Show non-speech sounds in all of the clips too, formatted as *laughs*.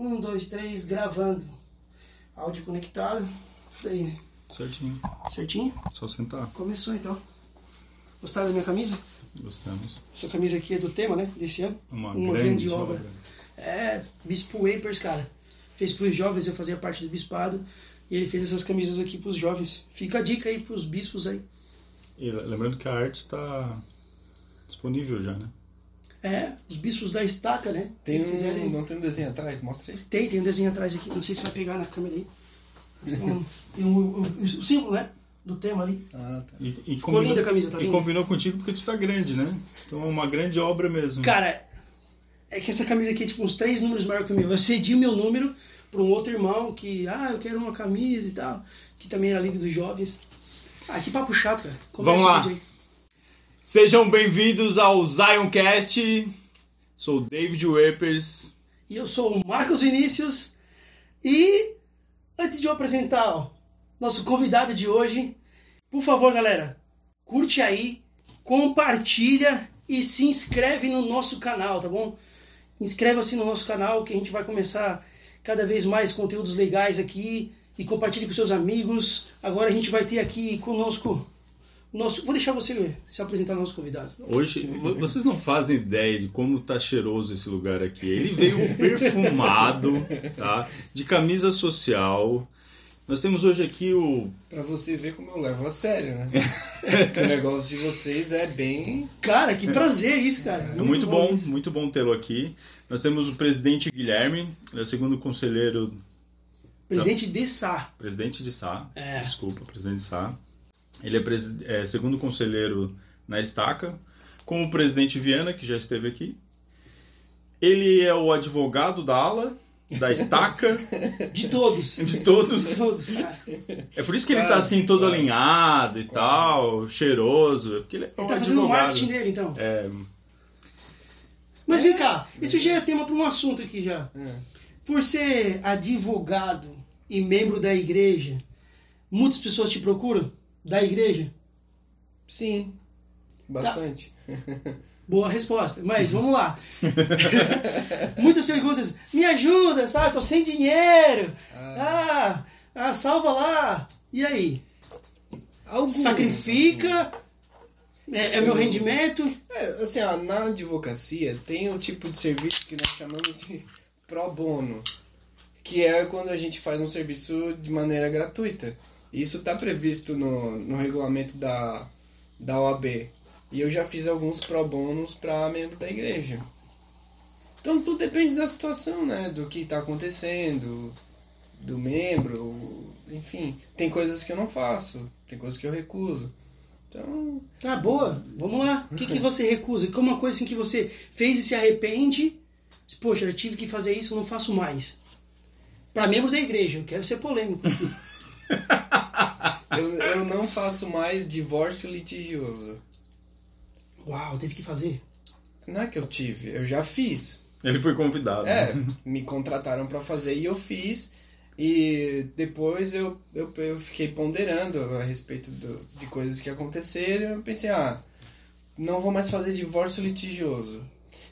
Um, dois, três, gravando. Áudio conectado. Isso aí, né? Certinho. Certinho? Só sentar. Começou então. Gostaram da minha camisa? Gostamos. Sua camisa aqui é do tema, né? Desse ano. Uma, Uma grande, grande obra. obra. É, Bispo Wapers, cara. Fez pros jovens, eu fazia parte do bispado. E ele fez essas camisas aqui pros jovens. Fica a dica aí pros bispos aí. E lembrando que a arte está disponível já, né? É, os bispos da estaca, né? Tem um, não tem um desenho atrás? Mostra aí. Tem, tem um desenho atrás aqui. Não sei se vai pegar na câmera aí. Tem, um, um- um- o símbolo, né? Do tema ali. Ah, tá. E, e Ficou linda a camisa, tá E linda? combinou contigo porque tu tá grande, né? Então é uma grande obra mesmo. Cara, é que essa camisa aqui é tipo uns três números maior que o meu. Eu cedi o meu número para um outro irmão que, ah, eu quero uma camisa e tal, que também era líder dos jovens. Ah, que papo chato, cara. Vamos lá. Sejam bem-vindos ao Zioncast. Sou David Wepers. E eu sou o Marcos Vinícius. E antes de eu apresentar ó, nosso convidado de hoje, por favor, galera, curte aí, compartilha e se inscreve no nosso canal, tá bom? Inscreva-se no nosso canal que a gente vai começar cada vez mais conteúdos legais aqui e compartilhe com seus amigos. Agora a gente vai ter aqui conosco nosso, vou deixar você se apresentar nosso convidado. Hoje, vo- vocês não fazem ideia de como tá cheiroso esse lugar aqui. Ele veio *laughs* perfumado, tá? De camisa social. Nós temos hoje aqui o Pra vocês verem como eu levo a sério, né? *laughs* que o negócio de vocês é bem. Cara, que prazer isso, cara. É muito, bom, isso. muito bom tê-lo aqui. Nós temos o presidente Guilherme, ele é o segundo conselheiro, Presidente de Sá. presidente de Sá, É. desculpa, presidente de Sá. Ele é, é segundo conselheiro na Estaca, com o presidente Viana, que já esteve aqui. Ele é o advogado da ala, da Estaca, *laughs* De todos. de De todos. todos, cara. É por isso que ele tá assim, todo quase. alinhado e tal, cheiroso. é Porque ele é um Ele tá fazendo o advogado. marketing dele, então. É, Mas vem cá, isso já é tema para um assunto aqui já. É. Por ser advogado e membro da igreja, muitas pessoas te procuram da igreja? Sim. Bastante. Boa resposta. Mas vamos lá. *laughs* muitas perguntas. Me ajuda, sabe? Tô sem dinheiro. Ah, Ah, ah, salva lá. E aí? alguns, Sacrifica? É, é meu rendimento? É, assim, ó, na advocacia tem o tipo de serviço que nós chamamos de pro bono, que é quando a gente faz um serviço de maneira gratuita. Isso está previsto no, no regulamento da, da OAB. E eu já fiz alguns pro bonos para membro da igreja. Então tudo depende da situação, né? Do que está acontecendo, do membro, enfim. Tem coisas que eu não faço, tem coisas que eu recuso. Então, Tá boa, vamos lá. O que, que você recusa? Como uma coisa assim que você fez e se arrepende? Poxa, eu tive que fazer isso, eu não faço mais. Para membro da igreja, eu quero ser polêmico. *laughs* Eu, eu não faço mais divórcio litigioso. Uau, teve que fazer. Não é que eu tive, eu já fiz. ele foi convidado. É, né? *laughs* me contrataram pra fazer e eu fiz. E depois eu, eu, eu fiquei ponderando a respeito do- de coisas que aconteceram. Eu pensei, ah, não vou mais fazer divórcio litigioso.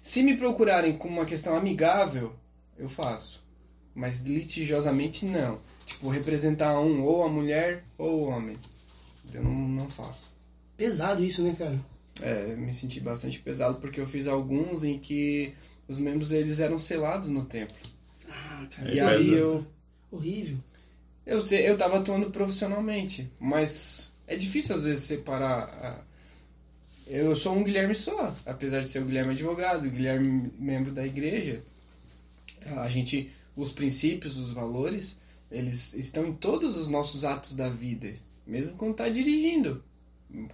Se me procurarem com uma questão amigável, eu faço. Mas litigiosamente não. Tipo, representar um, ou a mulher ou o homem. Eu não, não faço. Pesado isso, né, cara? É, me senti bastante pesado porque eu fiz alguns em que os membros eles eram selados no templo. Ah, cara, E É, aí eu, horrível. eu eu tava atuando profissionalmente, mas é difícil às vezes separar. a- Eu sou um Guilherme só, apesar de ser o Guilherme advogado, o Guilherme membro da igreja. A gente, os princípios, os valores, eles estão em todos os nossos atos da vida, mesmo quando tá dirigindo.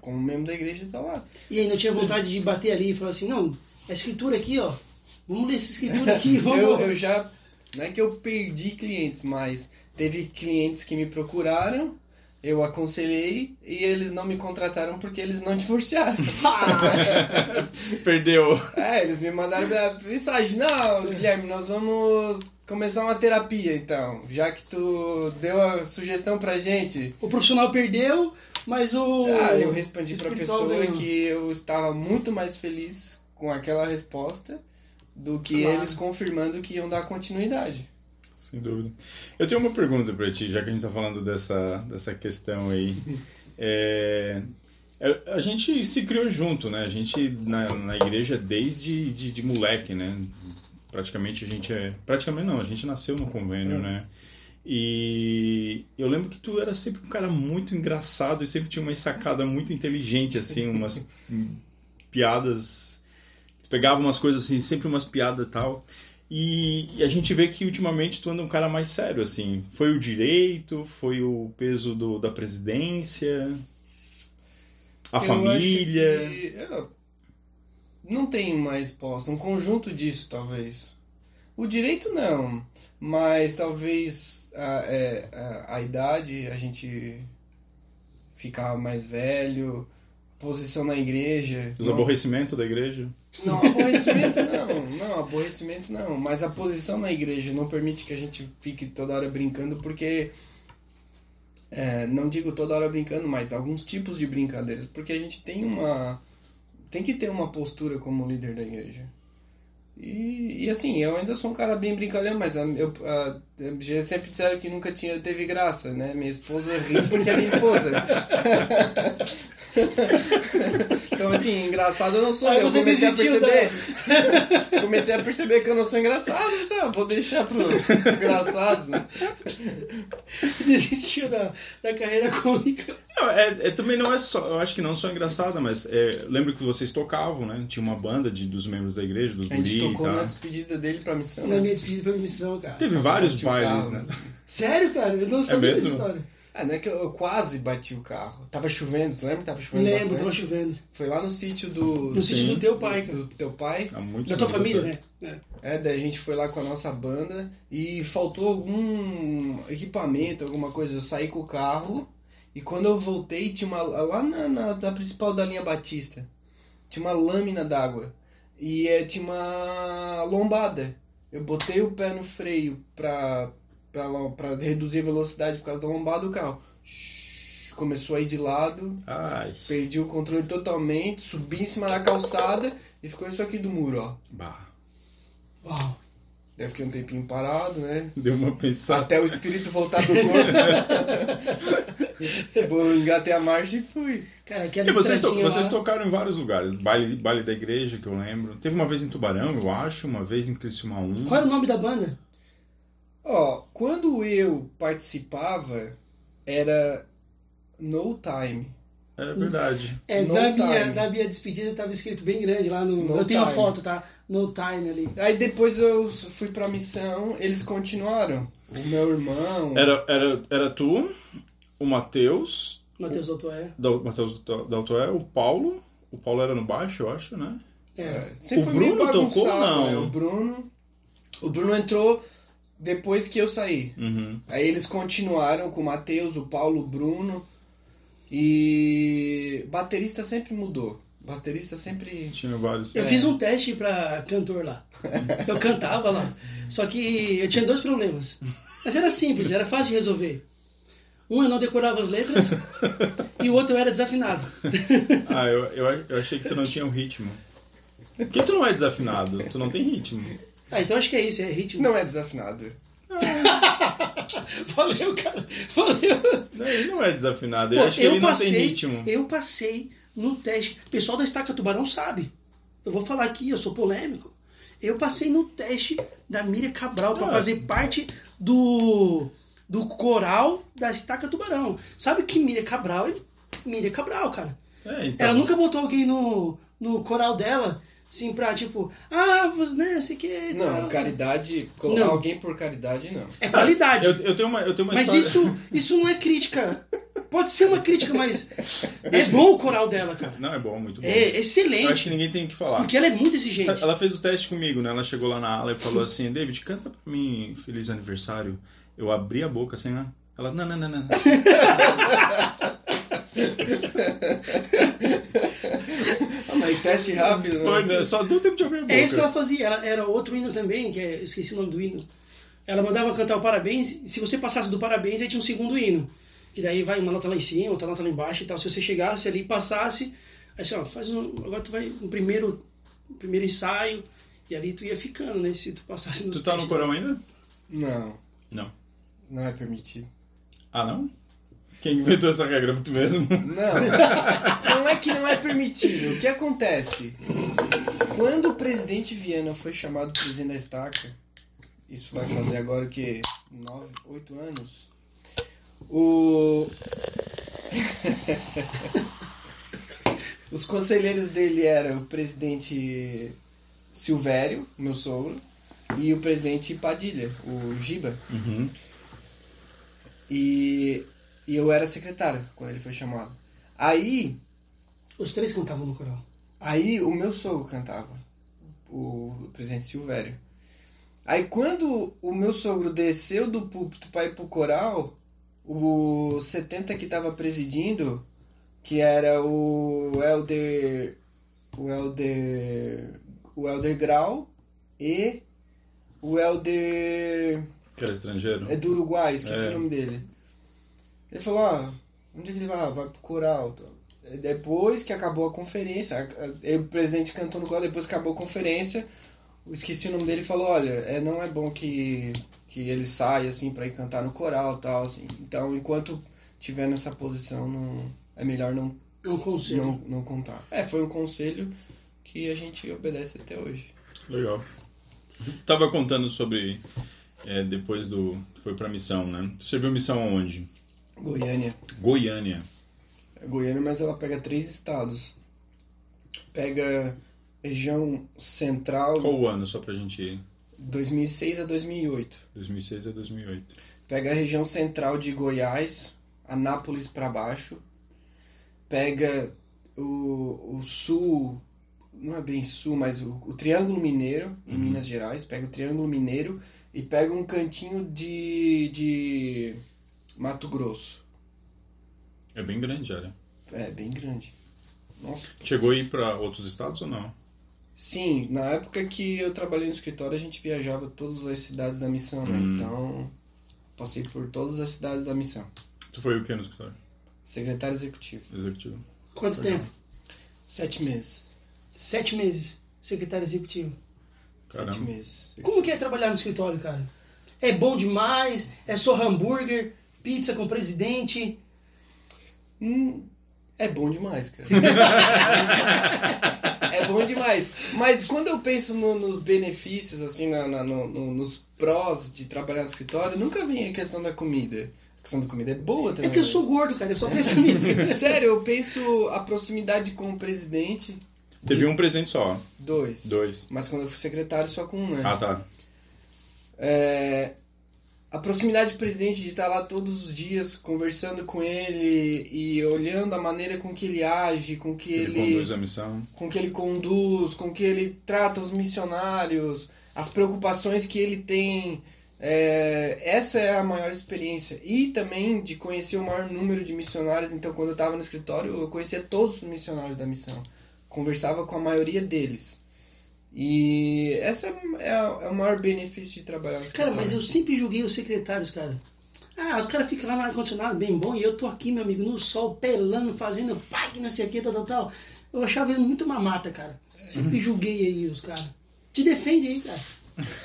Como membro da igreja tá lá. E aí, não tinha vontade de bater ali e falar assim, não, a escritura aqui, ó. Vamos ler essa escritura *laughs* aqui, vamos. eu, eu já. Não é que eu perdi clientes, mas teve clientes que me procuraram, eu aconselhei e eles não me contrataram porque eles não *laughs* divorciaram. Ah, Perdeu. é, eles me mandaram mensagem: Não, Guilherme, nós vamos começar uma terapia então, já que tu deu a sugestão pra gente. o profissional perdeu, mas o. Ah, eu respondi pra pessoa ganhou. que eu estava muito mais feliz com aquela resposta do que Claro. eles confirmando que iam dar continuidade. Sem dúvida. Eu tenho uma pergunta para ti, já que a gente está falando dessa, dessa questão aí. *laughs* É, é, a gente se criou junto, né? A gente na, na igreja desde de, de moleque, né? Praticamente a gente é. Praticamente não, a gente nasceu no convênio, É. né? E eu lembro que tu era sempre um cara muito engraçado e sempre tinha uma sacada muito inteligente, assim, umas piadas. Tu pegava umas coisas assim, sempre umas piadas e tal. E, e a gente vê que ultimamente tu anda um cara mais sério, assim. Foi o direito, foi o peso do, da presidência, a Eu família. acho que, é, não tem mais posto. Um conjunto disso, talvez. O direito não, mas talvez a, é, a, a idade, a gente ficar mais velho, posição na igreja. Os não- aborrecimentos da igreja. Não, aborrecimento não. Não, aborrecimento não. Mas a posição na igreja não permite que a gente fique toda hora brincando, porque. é, não digo toda hora brincando, mas alguns tipos de brincadeiras. Porque a gente tem uma. Tem que ter uma postura como líder da igreja. E, e assim, eu ainda sou um cara bem brincalhão, mas eu, já sempre disseram que nunca tinha, teve graça, né? Minha esposa ri porque é minha esposa. *laughs* então, assim, engraçado eu não sou. Aí eu comecei a perceber. Comecei a perceber que eu não sou engraçado. Mas, ah, vou deixar pros engraçados, né? *laughs* Desistiu da, da carreira cômica. Não, é, é- também não é só, eu acho que não só engraçada, mas é, lembro que vocês tocavam, né? Tinha uma banda de, dos membros da igreja, dos A gente tocou na despedida dele pra missão. Na né? minha despedida pra missão, cara. Teve Nossa, vários bailes, carro, né? Sério, cara? Eu não sabia dessa mesmo? história. Ah, não é que eu, eu quase bati o carro. Tava chovendo, tu lembra que tava chovendo Lembro, bastante? tava chovendo. Foi lá no sítio do... No sítio Sim. do teu pai, cara. do teu pai. Há muito Da tua família, atrás. né? É, daí a gente foi lá com a nossa banda e faltou algum equipamento, alguma coisa. Eu saí com o carro e quando eu voltei tinha uma. lá na, na, na principal da linha Batista, tinha uma lâmina d'água e é, tinha uma lombada. Eu botei o pé no freio pra, pra reduzir a velocidade por causa da lombada do carro. Começou a ir de lado, Ai, perdi o controle totalmente, subi em cima da calçada e ficou isso aqui do muro, ó. bah, Uau. Daí fiquei um tempinho parado, né? deu uma pensada. Até o espírito voltar pro corpo. *laughs* Bom, engatei a marcha e fui. Cara, aquela E vocês, to- estradinha vocês lá... tocaram em vários lugares. Baile, baile da igreja, que eu lembro. Teve uma vez em Tubarão, eu acho. Uma vez em Criciúma 1. Qual era o nome da banda? Ó, quando eu participava, era No Time. É verdade. É, No na, minha, Time. na minha despedida tava escrito bem grande lá no... No eu tenho a foto, tá? No Time ali. Aí depois eu fui pra missão, eles continuaram. O meu irmão. Era, era, era tu, o Matheus, Matheus Altoé. da, Matheus da, da Autoé, o Paulo. O Paulo era no baixo, eu acho, né? É. É, sempre O foi meio Bruno tocou, bagunçado, não? né? O Bruno. O Bruno entrou depois que eu saí. Uhum. Aí eles continuaram com o Matheus, o Paulo, o Bruno. E baterista sempre mudou. Baterista sempre. Tinha vários. Eu É. fiz um teste pra cantor lá. *laughs* Eu cantava lá. Só que eu tinha dois problemas. Mas era simples, era fácil de resolver. Um eu não decorava as letras e o outro eu era desafinado. *laughs* Ah, eu, eu, eu achei que tu não tinha um ritmo. Por que tu não é desafinado? Tu não tem ritmo. Ah, então acho que é isso, é ritmo. Não é desafinado. *laughs* Valeu, cara. Valeu. Não, ele não é desafinado. Eu Pô, acho que eu ele não tem passei, ritmo. eu passei no teste. O pessoal da Estaca Tubarão sabe. Eu vou falar aqui, eu sou polêmico. Eu passei no teste da Miriam Cabral para Ah. fazer parte do do coral da Estaca Tubarão. Sabe que Miriam Cabral é Miriam Cabral, cara. É, então. Ela nunca botou alguém no, no coral dela, assim, pra tipo, ah, você, né, sei que. Não, caridade. Colocar Não. alguém por caridade, não. É qualidade. Eu, eu tenho uma, eu tenho uma Mas história- isso, isso não é crítica. Pode ser uma crítica, mas é bom o coral dela, cara. Não, é bom, muito bom. É Eu acho que excelente. ninguém tem que falar. Porque ela é muito exigente. Sabe, Ela fez o teste comigo, né? Ela chegou lá na ala e falou assim: David, canta pra mim Feliz Aniversário. Eu abri a boca assim, né? Ela, não, não, não, não. *laughs* Teste rápido, né? Foi, né? Só deu tempo de abrir a boca. É isso que ela fazia. Ela era outro hino também, que é, eu esqueci o nome do hino. Ela mandava cantar o parabéns. Se você passasse do parabéns, aí tinha um segundo hino. Que daí vai uma nota lá em cima, outra nota lá embaixo e tal. Se você chegasse ali e passasse, aí assim, ó, faz um. Agora tu vai no primeiro, no primeiro ensaio. E ali tu ia ficando, né? Se tu passasse nos Tu tá no testes. coral ainda? Não, Não. não é permitido. Ah, não? Quem inventou essa regra? Tu mesmo? Não, não é que não é permitido. O que acontece? Quando o presidente Viana foi chamado presidente da estaca, isso vai fazer agora o que? Nove, oito anos? O. *laughs* Os conselheiros dele eram o presidente Silvério, meu sogro, e o presidente Padilha, o Giba. Uhum. E, e eu era secretário quando ele foi chamado. Aí Os três cantavam no coral. Aí o meu sogro cantava, o presidente Silvério. Aí quando o meu sogro desceu do púlpito para ir pro coral, o 70 que tava presidindo, que era o Elder. O Elder. O Elder Grau e o Elder. Que era estrangeiro? É do Uruguai, esqueci É. o nome dele. Ele falou, ah, onde é que ele vai? Ah, vai pro coral. Depois que acabou a conferência, a- a- o presidente cantou no coral, depois que acabou a conferência, eu esqueci o nome dele e falou, olha, é, não é bom que, que ele saia assim pra ir cantar no coral tal, assim. Então, enquanto tiver nessa posição, não, é melhor não, É um conselho. não, não contar. É, foi um conselho que a gente obedece até hoje. Legal. Tava contando sobre. é, depois do. Foi pra missão, né? Você viu missão aonde? Goiânia. Goiânia. É Goiânia, mas ela pega três estados. Pega região central, Qual o ano, só pra gente. 2006 a 2008. 2006 a 2008. Pega a região central de Goiás, Anápolis para baixo. Pega o, o sul, não é bem sul, mas o, o Triângulo Mineiro, em Uhum. Minas Gerais. Pega o Triângulo Mineiro e pega um cantinho de, de Mato Grosso. É bem grande, era. É, bem grande. Nossa, Chegou a ir pra outros estados ou não? Sim, na época que eu trabalhei no escritório, a gente viajava todas as cidades da missão, né? Hum. Então, passei por todas as cidades da missão. Tu foi o que no escritório? Secretário executivo. Executivo. Quanto Legal. tempo? Sete meses. Sete meses. Secretário executivo. Caramba. Sete meses. Como que é trabalhar no escritório, cara? É bom demais? É só hambúrguer, pizza com o presidente? Hum, é bom demais, cara. *laughs* é bom demais. Mas quando eu penso no- nos benefícios, assim, na- na- no- no- nos prós de trabalhar no escritório, nunca vem a questão da comida. A questão da comida é boa também. É que eu sou gordo, cara. Eu só penso nisso. Sério, eu penso a proximidade com o presidente. Teve um presidente só. Dois. Dois. Mas quando eu fui secretário, só com um, né? Ah, tá. É, a proximidade do presidente de estar lá todos os dias conversando com ele e olhando a maneira com que ele age, com que Ele, ele, conduz a missão. com que ele conduz, com que ele trata os missionários, as preocupações que ele tem. É, essa é a maior experiência. E também de conhecer o maior número de missionários. Então, quando eu estava no escritório, eu conhecia todos os missionários da missão. Conversava com a maioria deles. E essa é, a- é o maior benefício de trabalhar no Cara, mas eu sempre julguei os secretários, cara. Ah, os caras ficam lá no ar-condicionado bem bom e eu tô aqui, meu amigo, no sol, pelando, fazendo pá, que não sei o que, tal, tal, tal. Eu achava ele muito mamata, cara. Sempre julguei aí os caras. Te defende aí, cara.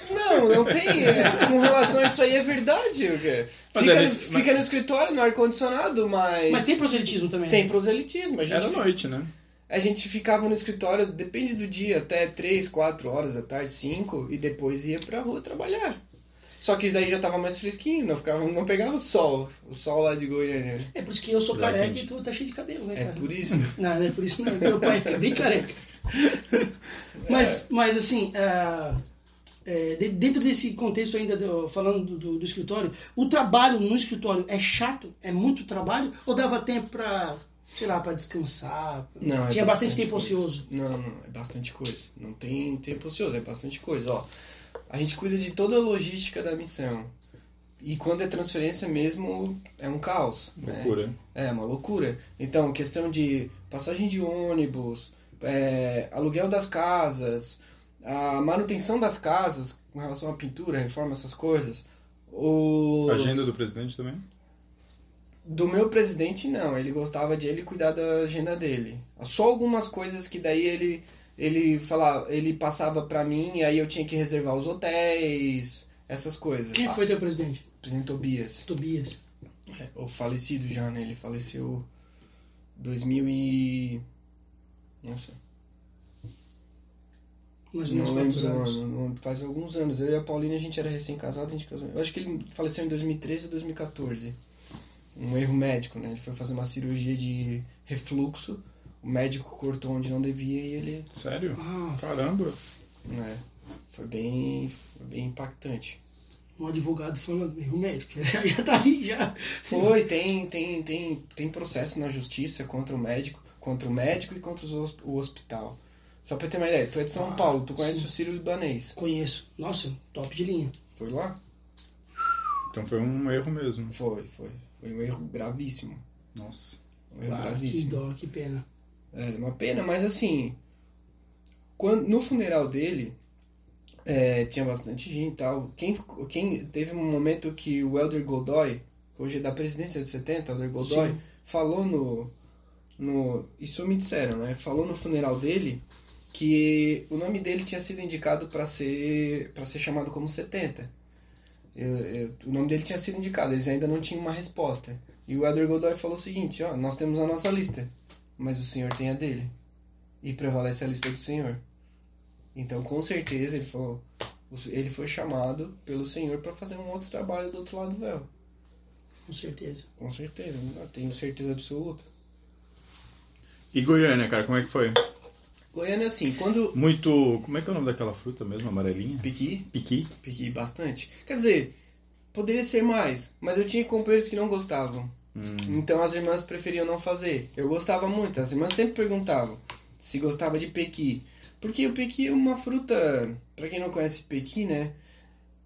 Não, não tem. é, com relação a isso aí é verdade. o quê? Mas Fica, é no, fica escritório, no ar-condicionado, mas. Mas tem proselitismo também. Tem né? proselitismo. A gente, Era noite, né? A gente ficava no escritório, depende do dia, até 3, 4 horas da tarde, 5, e depois ia pra rua trabalhar. Só que daí já tava mais fresquinho, não, ficava, não pegava o sol. O sol lá de Goiânia. É por isso que eu sou Já careca e tu tá cheio de cabelo, né, É cara? por isso. *laughs* Não, não é por isso não. Meu pai é bem careca. *laughs* Mas, mas assim, ah, é, de- dentro desse contexto ainda, do- falando do, do- do escritório, o trabalho no escritório é chato? É muito trabalho? Ou dava tempo pra, sei lá, pra descansar? Não, é Tinha bastante tempo coisa. ocioso. Não, não, é bastante coisa. Não tem tempo ocioso, é bastante coisa. Ó, a gente cuida de toda a logística da missão. E quando é transferência mesmo, é um caos. né? Loucura. É uma loucura. Então, questão de passagem de ônibus, é, aluguel das casas, a manutenção das casas com relação à pintura, reforma, essas coisas. Os... Agenda do presidente também? Do meu presidente, não. Ele gostava de ele cuidar da agenda dele. Só algumas coisas que daí ele ele falava, ele passava pra mim e aí eu tinha que reservar os hotéis, essas coisas. Quem foi teu presidente? Presidente Tobias. Tobias. É, o falecido já, né? Ele faleceu 2000 e... Nossa, Mais ou menos não lembro anos? ano. Faz alguns anos. Eu e a Paulina, a gente era recém-casado, a gente casou. Eu acho que ele faleceu em 2013 ou 2014. Um erro médico, né? Ele foi fazer uma cirurgia de refluxo. O médico cortou onde não devia e ele... Sério? Ah, Caramba. né? Foi bem, foi bem impactante. um advogado falando, erro médico. *laughs* Já, já tá ali, já. Foi, tem, tem, tem, tem processo na justiça contra o médico, contra o médico e contra os o hospital. Só pra ter uma ideia, tu é de São Ah, Paulo, tu conhece sim. o Sírio Libanês. Conheço. Nossa, top de linha. Foi lá? Então foi um erro mesmo. Foi, foi. Foi um erro gravíssimo. Nossa. Um erro Ah, que gravíssimo. dó, que pena. É uma pena, mas assim, quando, no funeral dele, é, tinha bastante gente e tal. Quem, quem teve um momento que o Elder Godoy, que hoje é da presidência dos 70, Elder Godoy, Sim. falou no, no. Isso me disseram, né? Falou no funeral dele que o nome dele tinha sido indicado para ser para ser chamado como 70. Eu- eu- o nome dele tinha sido indicado, eles ainda não tinham uma resposta. E o Elder Godoy falou o seguinte: ó, nós temos a nossa lista, mas o Senhor tem a dele. E prevalece a lista do Senhor. Então, com certeza, ele falou, ele foi chamado pelo Senhor para fazer um outro trabalho do outro lado do véu. Com certeza. Com certeza, eu tenho certeza absoluta. E Goiânia, cara, como é que foi? Goiânia, assim, quando. Muito. Como é que é o nome daquela fruta mesmo? Amarelinha? Piqui, Piqui? piqui bastante. Quer dizer, poderia ser mais, mas eu tinha companheiros que não gostavam. Hum, Então as irmãs preferiam não fazer. Eu gostava muito, as irmãs sempre perguntavam se gostava de pequi. Porque o pequi é uma fruta, pra quem não conhece pequi, né?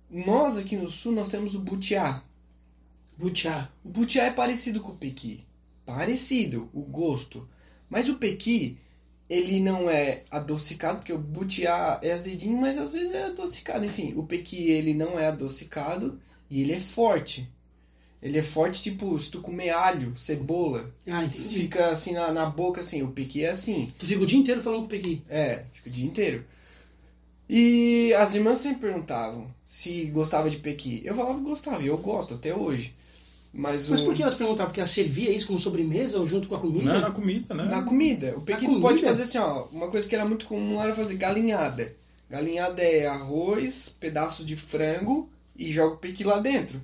Nós aqui no sul nós temos o butiá. Butiá. O butiá é parecido com o pequi. Parecido, o gosto. Mas o pequi, ele não é adocicado, porque o butiá é azedinho, mas às vezes é adocicado. Enfim, o pequi, ele não é adocicado e ele é forte. Ele é forte, tipo, se tu comer alho, cebola, Ah, entendi. fica assim na, na boca, assim. O pequi é assim. Tu fica o dia inteiro falando com o Pequi. É, fica o dia inteiro. E as irmãs sempre perguntavam se gostava de pequi. Eu falava que gostava, e eu gosto até hoje. Mas, Mas o... por que elas perguntavam? Porque ela servia isso como sobremesa ou junto com a comida? não é na comida, né? Na comida. O pequi pode fazer assim, ó. Uma coisa que era muito comum era fazer galinhada. Galinhada é arroz, pedaços de frango e joga o pequi lá dentro.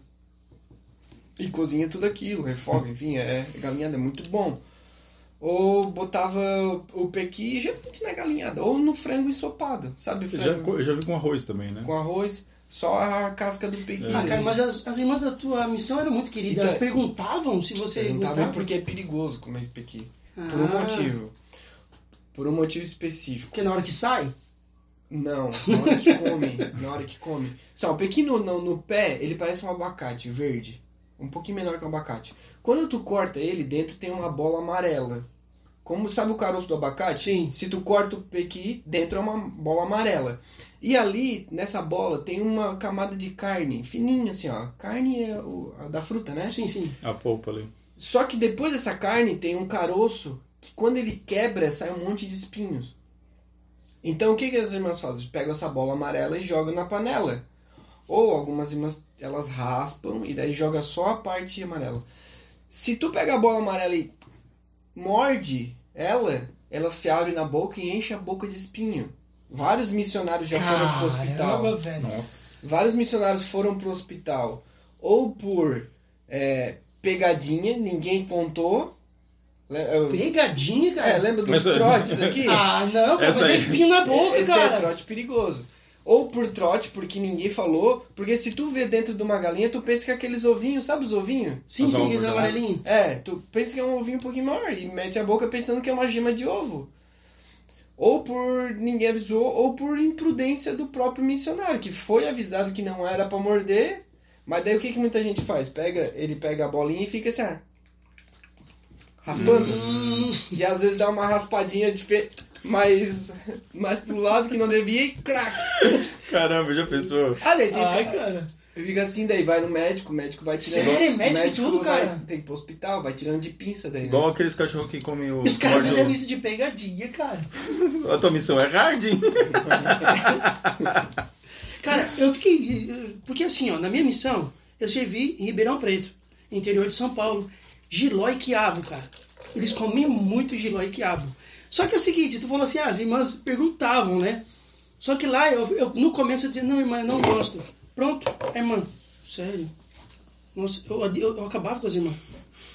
E cozinha tudo aquilo, refoga, enfim, é, galinhada é muito bom. Ou botava o pequi geralmente na galinhada, ou no frango ensopado, sabe? Eu já, Frango eu já vi com arroz também, né? com arroz, só a casca do pequi. Ah, cara, mas as, as irmãs da tua missão eram muito queridas. Então, elas perguntavam se você Perguntava gostava. porque é perigoso comer pequi. Ah, Por um motivo. Por um motivo específico. Porque na hora que sai, Não, na hora que come. na hora que come. Só, o pequeno no, no pé, ele parece um abacate verde. Um pouquinho menor que um abacate. Quando tu corta ele, dentro tem uma bola amarela. Como sabe o caroço do abacate? Sim. Se tu corta o pequi, dentro é uma bola amarela. E ali, nessa bola, tem uma camada de carne, fininha assim, ó. Carne é o, a da fruta, né? sim, sim. A polpa ali. Só que depois dessa carne tem um caroço que quando ele quebra sai um monte de espinhos. Então o que, que as irmãs fazem? Pegam essa bola amarela e jogam na panela. Ou algumas irmãs elas raspam e daí joga só a parte amarela. Se tu pega a bola amarela e morde ela, ela se abre na boca e enche a boca de espinho. Vários missionários já foram pro hospital. Caramba, velho. Nossa. Vários missionários foram pro hospital ou por é, pegadinha, ninguém contou. Pegadinha, cara. É, lembra dos Mas, é- trotes aqui? Ah, não, cara, mas é espinho na boca, Esse cara. é trote perigoso. Ou por trote, porque ninguém falou. Porque se tu vê dentro de uma galinha, tu pensa que é aqueles ovinhos, sabe os ovinhos? Sim, sim, esse né? amarelinho. É, tu pensa que é um ovinho um pouquinho maior e mete a boca pensando que é uma gema de ovo. Ou por ninguém avisou, ou por imprudência do próprio missionário, que foi avisado que não era pra morder, mas daí o que, que muita gente faz? Pega, ele pega a bolinha e fica assim, ah, raspando. Hum, E às vezes dá uma raspadinha de fe... mais, mais pro lado que não devia e crack. Caramba, já pensou? Ah, daí tem... ai, cara. Fica assim, daí vai no médico, o médico vai tirando. Sério? Médico e tudo, vai- cara? Tem que ir pro hospital, vai tirando de pinça daí, né? Igual aqueles cachorros que comem o. Os caras fizeram isso de pegadinha, cara. A tua missão é hard, hein? *laughs* Cara, eu fiquei. Porque assim, ó, na minha missão, eu servi em Ribeirão Preto, interior de São Paulo. Giló e quiabo, cara. Eles comiam muito giló e quiabo. Só que é o seguinte, tu falou assim, ah, as irmãs perguntavam, né? Só que lá, eu, eu- no começo eu dizia, não, irmã, eu não gosto. Pronto, irmã, sério. Nossa, eu, eu, eu acabava com as irmãs.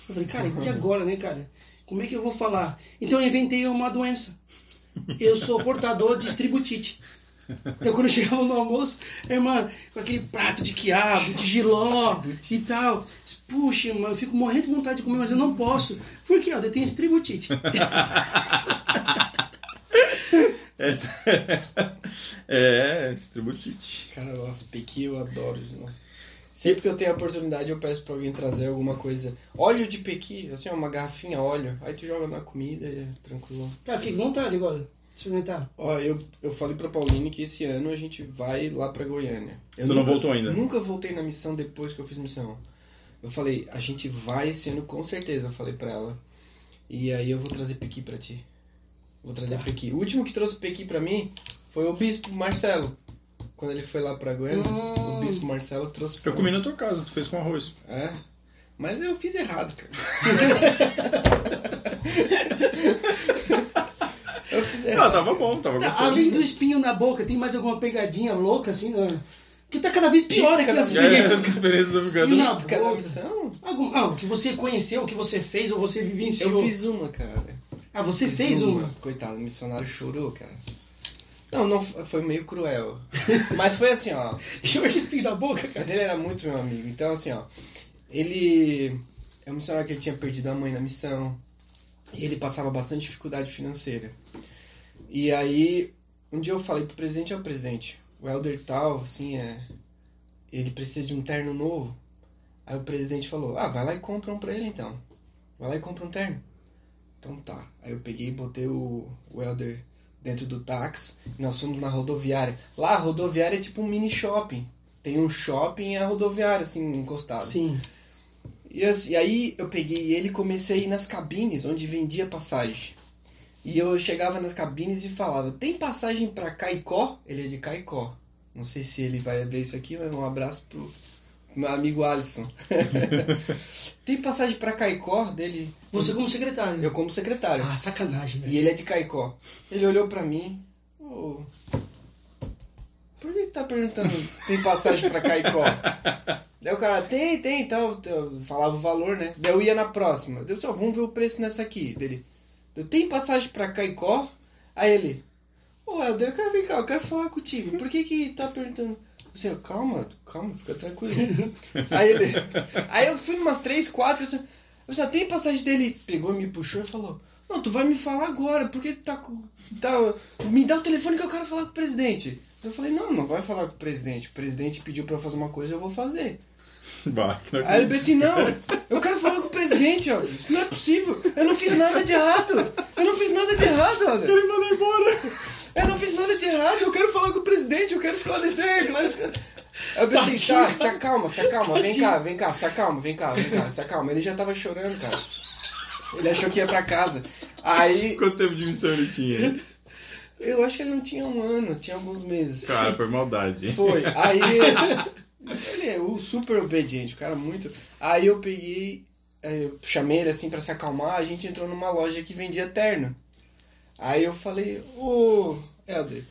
Eu falei, cara, e agora, né, cara? Como é que eu vou falar? Então eu inventei uma doença. Eu sou portador de estributite. Então quando eu chegava no almoço, a irmã, com aquele prato de quiabo, de giló e tal. Puxa, irmã, eu fico morrendo de vontade de comer, mas eu não posso. Por quê? Ó, Eu tenho estributite. *laughs* Essa... *laughs* é, distributite. Cara, nossa, pequi eu adoro. Nossa. Sempre que eu tenho a oportunidade, eu peço pra alguém trazer alguma coisa. Óleo de pequi, assim, ó, uma garrafinha óleo. Aí tu joga na comida e é tranquilo. Cara, fiquei com vontade agora experimentar. Ó, eu, eu falei pra Pauline que esse ano a gente vai lá pra Goiânia. Eu Tu não voltou ainda? Nunca voltei na missão depois que eu fiz missão. Eu falei, a gente vai esse ano com certeza, eu falei pra ela. E aí eu vou trazer pequi pra ti. Vou trazer Tá. pequi. O último que trouxe pequi pra mim foi o bispo Marcelo. Quando ele foi lá pra Goiânia, Hum. o bispo Marcelo trouxe pra Eu comi na tua casa, tu fez com arroz. É. Mas eu fiz errado, cara. *laughs* *laughs* eu fiz errado. tava bom, tava gostoso. além do espinho na boca, tem mais alguma pegadinha louca assim? Né? Porque tá cada vez pior Cada vez- *laughs* É, experiências. essa experiência do Espinho na Cada boca. missão? Algum, ah, o que você conheceu, o que você fez ou você vivenciou. Eu fiz uma, cara. Ah, você Fiz fez uma. Coitado, o missionário chorou, cara. Não, não, foi meio cruel. *laughs* Mas foi assim, ó. Chama que espinho na boca, cara. Mas ele era muito meu amigo. Então, assim, ó. Ele é um missionário que ele tinha perdido a mãe na missão. Ele passava bastante dificuldade financeira. E aí, um dia eu falei pro presidente, ó, presidente, o Elder tal, assim, é. Ele precisa de um terno novo. Aí o presidente falou, ah, vai lá e compra um pra ele então. Vai lá e compra um terno. Então tá. Aí eu peguei e botei o, o Elder dentro do táxi. Nós fomos na rodoviária. Lá a rodoviária é tipo um mini shopping. Tem um shopping e a rodoviária, assim, encostado. Sim. E, as- e aí eu peguei ele e comecei a ir nas cabines onde vendia passagem. E eu chegava nas cabines e falava: Tem passagem pra Caicó? Ele é de Caicó. Não sei se ele vai ver isso aqui, mas um abraço pro meu amigo Alisson. *laughs* Tem passagem pra Caicó dele? Você como secretário. Eu como secretário. Ah, sacanagem, E velho. ele é de Caicó. Ele olhou pra mim. "Ô, por que tá perguntando tem passagem pra Caicó? Daí o cara, tem, tem e tal. Eu falava o valor, né? Daí eu ia na próxima. Deu só, vamos ver o preço nessa aqui. Dele, tem passagem pra Caicó? Aí ele, ô Helder, eu quero vir cá, eu quero falar contigo. Por que que tá perguntando? Assim, calma, calma, fica tranquilo. aí ele, aí eu fui umas três, quatro, assim, eu tem passagem dele, pegou, me puxou e falou, não, tu vai me falar agora, porque tu tá, com- tá, me dá o telefone que eu quero falar com o presidente. Eu falei, não, não vai falar com o presidente, o presidente pediu pra eu fazer uma coisa, eu vou fazer. *laughs* Bah, Aí ele disse assim, não, eu quero falar com o presidente, ó. Isso não é possível. Eu não fiz nada de errado. Eu não fiz nada de errado, olha. Ele mandou embora. Eu não fiz nada de errado. Eu quero falar com o presidente, eu quero esclarecer. Claro, eu pensei, tá, se acalma, se acalma, vem cá, vem cá, se acalma, vem cá, vem cá, se acalma. Ele já tava chorando, cara. Ele achou que ia pra casa. Aí, Quanto tempo de missão ele tinha? *laughs* eu acho que ele não tinha um ano, tinha alguns meses. Cara, foi maldade. Foi. Aí *laughs* ele é super obediente, o cara muito. Aí eu peguei, aí eu chamei ele assim pra se acalmar, a gente entrou numa loja que vendia terno. Aí eu falei, ô Helder,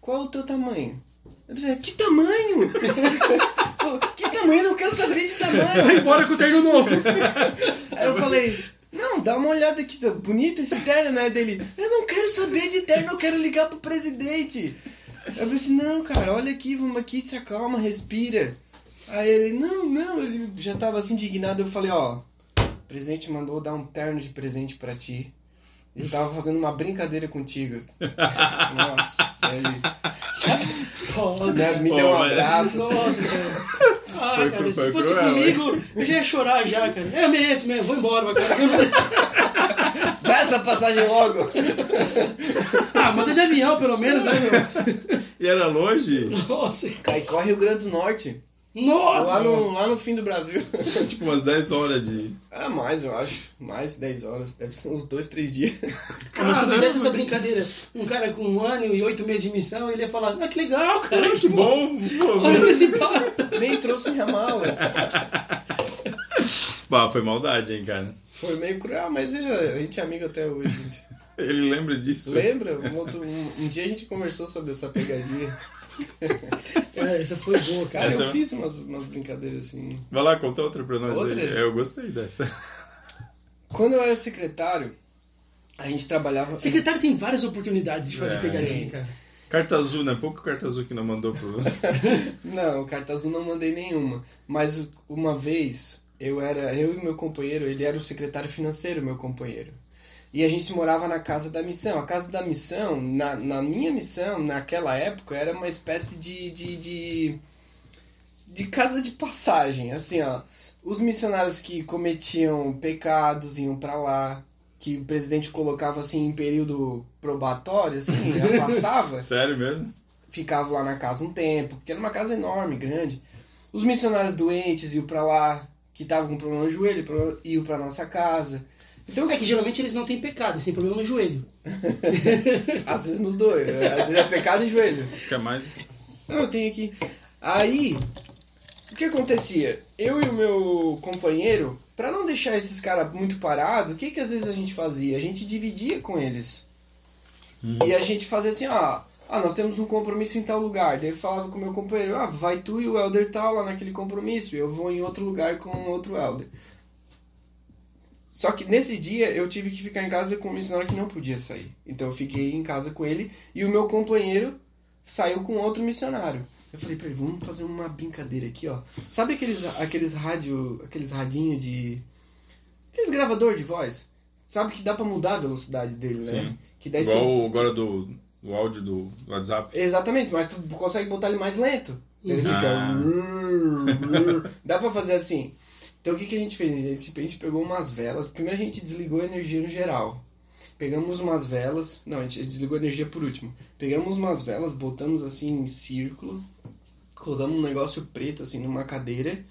qual é o teu tamanho? Ele disse, que tamanho? *laughs* Que tamanho? Eu não quero saber de Vai tamanho. embora com o terno novo. Aí eu falei, não, dá uma olhada aqui, tá bonito esse terno, né? Dele, eu não quero saber de terno, eu quero ligar pro presidente. Eu pensei, não, cara, olha aqui, vamos aqui, se acalma, respira. Aí ele, não, não, ele já tava assim indignado. Eu falei, ó, o presidente mandou dar um terno de presente pra ti. Ele tava fazendo uma brincadeira contigo. *laughs* Nossa, ele Nossa, né, cara. me Pô, deu um mas- abraço. assim. Nossa, cara. Ah, Foi cara, se foi fosse cruel, comigo, eu já ia chorar já, cara. É, Eu mereço mesmo, vou embora, cara. Eu mereço. *laughs* Dá essa passagem logo. *laughs* Ah, manda de avião, pelo menos, né, meu? E era longe? Nossa. Caicó, Rio Grande do Norte. Nossa! Lá no, lá no fim do Brasil. *laughs* tipo umas 10 horas de. Ah, mais, eu acho. Mais de 10 horas. Deve ser uns 2, 3 dias. *laughs* Ah, Mas se tu fizesse essa brincadeira, um cara com um ano e oito meses de missão, ele ia falar, ah, que legal, cara, que bom. Bom, pô, Olha antecipado. *laughs* Nem trouxe minha mala. Pá, foi maldade, hein, cara. Foi meio cruel, mas é, a gente é amigo até hoje. gente. Ele lembra disso? Lembra? Um, outro- um- um dia a gente conversou sobre essa pegadinha. *laughs* Cara, essa foi boa, cara. Essa- eu fiz umas, umas brincadeiras assim. Vai lá, conta outra pra nós Outra? aí. É, eu gostei dessa. Quando eu era secretário, a gente trabalhava. Secretário tem várias oportunidades de fazer É. pegadinha, cara. Carta azul, né? Pouco carta azul que não mandou pro. *laughs* Não, carta azul não mandei nenhuma. Mas uma vez, eu era. Eu e meu companheiro, ele era o secretário financeiro, meu companheiro. E a gente morava na casa da missão. A casa da missão, na, na minha missão, naquela época, era uma espécie de. de, de, de casa de passagem. Assim, ó. Os missionários que cometiam pecados iam pra lá. Que o presidente colocava assim em período probatório, assim, *laughs* afastava Sério mesmo? ficava lá na casa um tempo, porque era uma casa enorme, grande. Os missionários doentes iam pra lá, que estavam com problema no joelho, iam pra nossa casa. Então, É que geralmente eles não têm pecado, eles têm problema no joelho. *laughs* às vezes nos dois, né? às vezes é pecado e joelho. Quer mais? Não, eu tenho aqui. Aí, o que acontecia? Eu e o meu companheiro, pra não deixar esses caras muito parados, o que que às vezes a gente fazia? A gente dividia com eles. E a gente fazia assim, ah, ah, nós temos um compromisso em tal lugar. Daí eu falava com o meu companheiro, ah, vai tu e o Elder tal lá naquele compromisso, e eu vou em outro lugar com outro Elder. Só que nesse dia eu tive que ficar em casa com um missionário que não podia sair. Então eu fiquei em casa com ele e o meu companheiro saiu com outro missionário. Eu falei pra ele, vamos fazer uma brincadeira aqui, ó. Sabe aqueles, aqueles rádio, aqueles radinho de... Aqueles gravador de voz? Sabe que dá pra mudar a velocidade dele, né? Sim. Que daí Igual agora do, do áudio do WhatsApp. Exatamente, mas tu consegue botar ele mais lento. Ele Ah. fica. Dá pra fazer assim. Então o que, que a gente fez? A gente, a gente pegou umas velas. Primeiro a gente desligou a energia no geral. Pegamos umas velas. Não, a gente desligou a energia por último. Pegamos umas velas, botamos assim em círculo. Colocamos um negócio preto assim numa cadeira.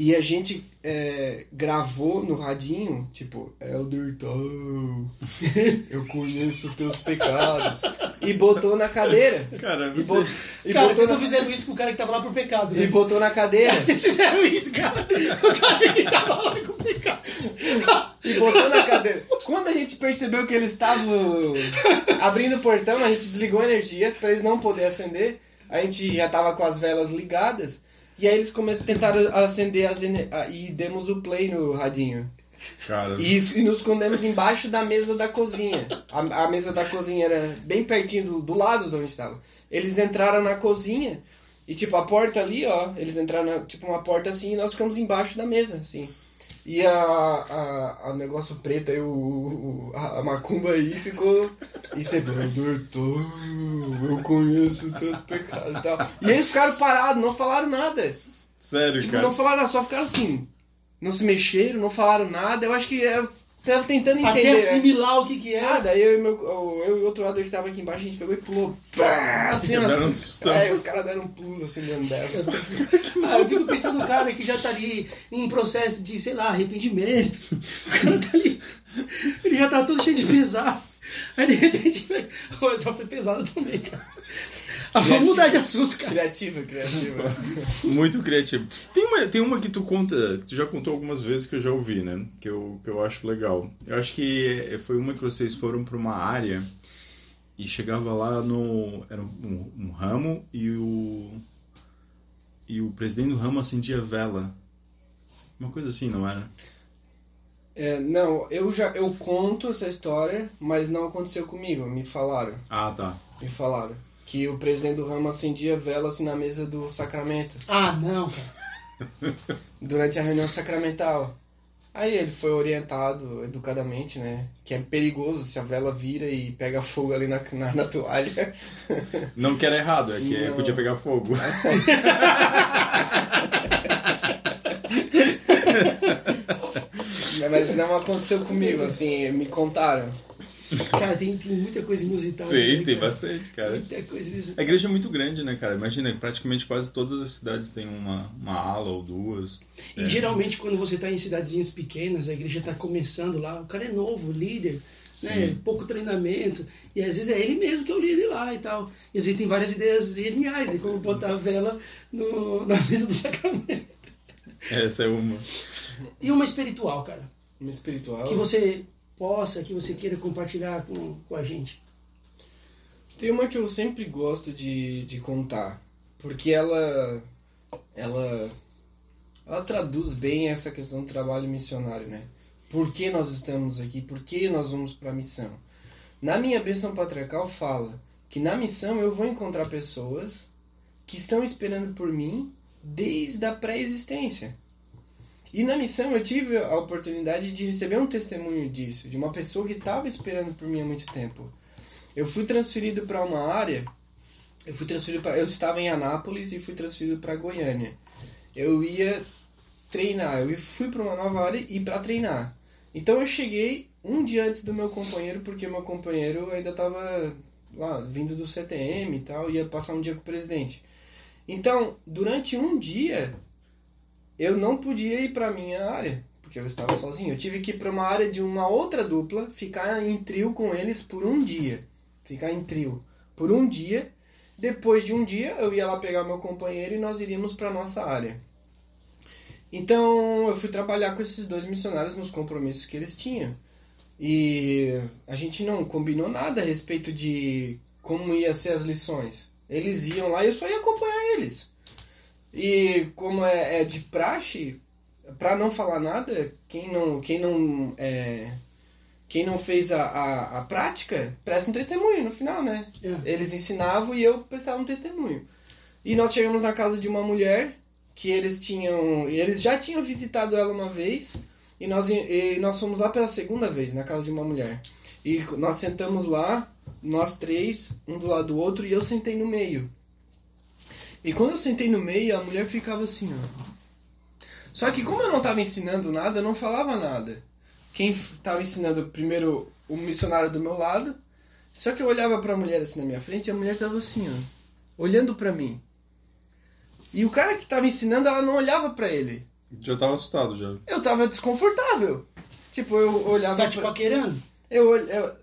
E a gente é, gravou no radinho, tipo, Elder *laughs* Tal, eu conheço teus pecados. E botou na cadeira. Cara, E, você. bo- e cara, botou vocês na... não fizeram isso com o cara que tava lá por pecado, né? e botou na cadeira. *laughs* Vocês fizeram isso, cara. *laughs* O cara que tava lá com pecado. E botou na cadeira. Quando a gente percebeu que eles estavam abrindo o portão, a gente desligou a energia pra eles não poderem acender. A gente já tava com as velas ligadas. E aí eles começaram, tentaram acender as ah, e demos o play no radinho. E, isso- e nos escondemos embaixo da mesa da cozinha. A, a mesa da cozinha era bem pertinho do, do lado de onde estava. Eles entraram na cozinha e, tipo, a porta ali, ó. Eles entraram, na, tipo, uma porta assim e nós ficamos embaixo da mesa, assim. E a, a, a negócio preto aí, o, o- a, macumba aí ficou. E você, doutor, eu conheço teus pecados e tal. E eles ficaram parados, não falaram nada. sério, Tipo, cara. não falaram nada, só ficaram assim. Não se mexeram, não falaram nada. Eu acho que eu tava tentando Até entender. né? assimilar o que que é. Ah, daí eu e, meu, eu e outro lado que tava aqui embaixo, a gente pegou e pulou. Pá, Assim, *laughs* um. É, os caras deram um pulo assim dentro dela. *laughs* Ah, eu fico pensando no cara que já tá ali em processo de, sei lá, arrependimento. O cara tá ali. Ele já tá todo cheio de pesar. Aí de repente. *laughs* Só foi pesado também, cara. Ah, vamos mudar de assunto, cara. Criativa, criativa. *laughs* Muito criativo. Tem uma, tem uma que tu conta, que tu já contou algumas vezes que eu já ouvi, né? Que eu, que eu acho legal. Eu acho que foi uma que vocês foram pra uma área e chegava lá no. Era um, um ramo e o. E o presidente do ramo acendia vela. Uma coisa assim, não era? É, não, eu já eu conto essa história, mas não aconteceu comigo. Me falaram. Ah, tá. Me falaram. Que o presidente do ramo acendia vela assim na mesa do sacramento. Ah, não, cara. *laughs* durante a reunião sacramental. Aí ele foi orientado educadamente, né? Que é perigoso se a vela vira e pega fogo ali na, na, na toalha. *laughs* Não que era errado, é que Não. podia pegar fogo. *laughs* Mas não aconteceu comigo, assim, me contaram. *laughs* Cara, tem, tem muita coisa inusitada. Sim, ali, tem cara. bastante, cara. Muita coisa inusitada. A igreja é muito grande, né, cara? Imagina, praticamente quase todas as cidades têm uma, uma ala ou duas. E geralmente quando você está em cidadezinhas pequenas, a igreja está começando lá, o cara é novo, líder, né? Sim. pouco treinamento, e às vezes é ele mesmo que é o líder lá e tal. E às vezes tem várias ideias geniais de como botar a vela no, *laughs* na mesa do sacramento. Essa é uma. E uma espiritual, cara, Uma espiritual. que você possa, que você queira compartilhar com, com a gente. Tem uma que eu sempre gosto de, de contar, porque ela, ela, ela traduz bem essa questão do trabalho missionário, né? Por que nós estamos aqui? Por que nós vamos para a missão? Na minha bênção patriarcal fala que na missão eu vou encontrar pessoas que estão esperando por mim desde a pré-existência. E na missão eu tive a oportunidade de receber um testemunho disso, de uma pessoa que estava esperando por mim há muito tempo. Eu fui transferido para uma área. Eu fui transferido para. Eu estava em Anápolis e fui transferido para Goiânia. Eu ia treinar. Eu fui para uma nova área e para treinar. Então eu cheguei um dia antes do meu companheiro porque meu companheiro ainda estava lá vindo do CTM e tal, ia passar um dia com o presidente. Então durante um dia eu não podia ir para minha área porque eu estava sozinho. Eu tive que ir para uma área de uma outra dupla, ficar em trio com eles por um dia ficar em trio por um dia. Depois de um dia, eu ia lá pegar meu companheiro e nós iríamos para nossa área. Então, eu fui trabalhar com esses dois missionários nos compromissos que eles tinham. E a gente não combinou nada a respeito de como ia ser as lições. Eles iam lá e eu só ia acompanhar eles. E como é, é de praxe, para não falar nada, quem não, quem não é, quem não fez a, a, a prática, presta um testemunho no final, né? É. Eles ensinavam e eu prestava um testemunho. E nós chegamos na casa de uma mulher que eles tinham. Eles já tinham visitado ela uma vez. E nós, e nós fomos lá pela segunda vez, na casa de uma mulher. E nós sentamos lá, nós três, um do lado do outro, e eu sentei no meio. E quando eu sentei no meio, a mulher ficava assim, ó. Só que como eu não estava ensinando nada, eu não falava nada quem estava ensinando primeiro o missionário do meu lado. Só que eu olhava para a mulher assim na minha frente e a mulher estava assim, ó, olhando para mim. E o cara que estava ensinando, ela não olhava para ele. Já tava assustado já. Eu tava desconfortável. Tipo, eu olhava Tá pra- te paquerando? eu, eu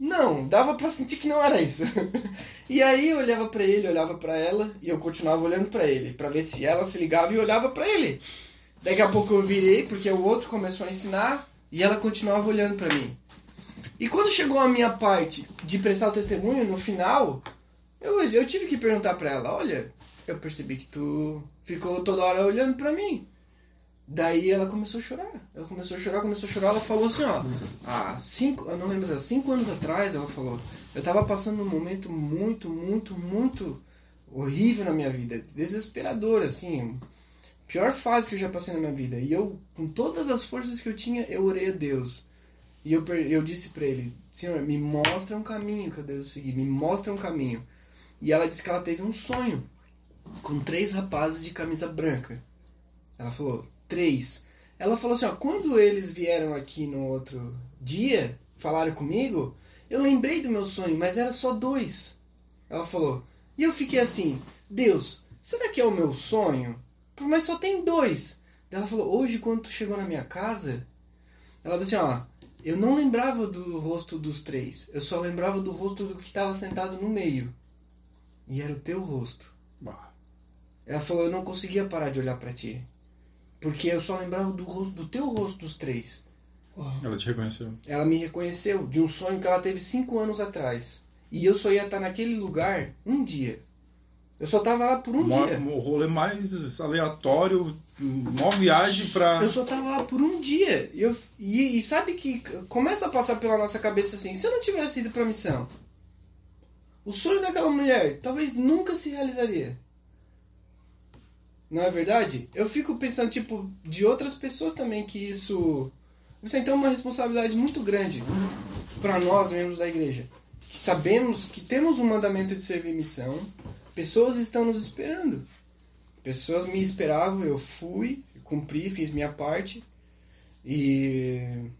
não, dava pra sentir que não era isso. *laughs* e aí eu olhava pra ele, olhava pra ela e eu continuava olhando pra ele, pra ver se ela se ligava e olhava pra ele. Daqui a pouco eu virei porque o outro começou a ensinar e ela continuava olhando pra mim. E quando chegou a minha parte de prestar o testemunho no final, eu, eu tive que perguntar pra ela, olha, eu percebi que tu ficou toda hora olhando pra mim. Daí ela começou a chorar. Ela começou a chorar, começou a chorar. Ela falou assim, ó. Há cinco, eu não lembro, cinco anos atrás, ela falou. Eu tava passando um momento muito, muito, muito horrível na minha vida. Desesperador, assim. Pior fase que eu já passei na minha vida. E eu, com todas as forças que eu tinha, eu orei a Deus. E eu, eu disse pra ele, Senhor, me mostra um caminho que eu devo seguir. Me mostra um caminho. E ela disse que ela teve um sonho. Com três rapazes de camisa branca. Ela falou, três. Ela falou assim, ó, quando eles vieram aqui no outro dia, falaram comigo, eu lembrei do meu sonho, mas era só dois. Ela falou, e eu fiquei assim, Deus, será que é o meu sonho? Mas só tem dois. Ela falou, hoje quando tu chegou na minha casa, ela falou assim, ó, eu não lembrava do rosto dos três, eu só lembrava do rosto do que estava sentado no meio. E era o teu rosto. Bah. Ela falou, eu não conseguia parar de olhar pra ti. Porque eu só lembrava do rosto, do teu rosto dos três. Ela te reconheceu. Ela me reconheceu de um sonho que ela teve cinco anos atrás. E eu só ia estar naquele lugar um dia. Eu só tava lá por um Mó- dia. O rolê mais aleatório, mó viagem pra. Eu só tava lá por um dia. E, eu, e, e sabe que começa a passar pela nossa cabeça assim, se eu não tivesse ido pra missão, o sonho daquela mulher talvez nunca se realizaria. Não é verdade? Eu fico pensando, tipo, de outras pessoas também que isso. Isso então é uma responsabilidade muito grande para nós, membros da igreja. Que sabemos que temos um mandamento de servir missão, pessoas estão nos esperando. Pessoas me esperavam, eu fui, cumpri, fiz minha parte. E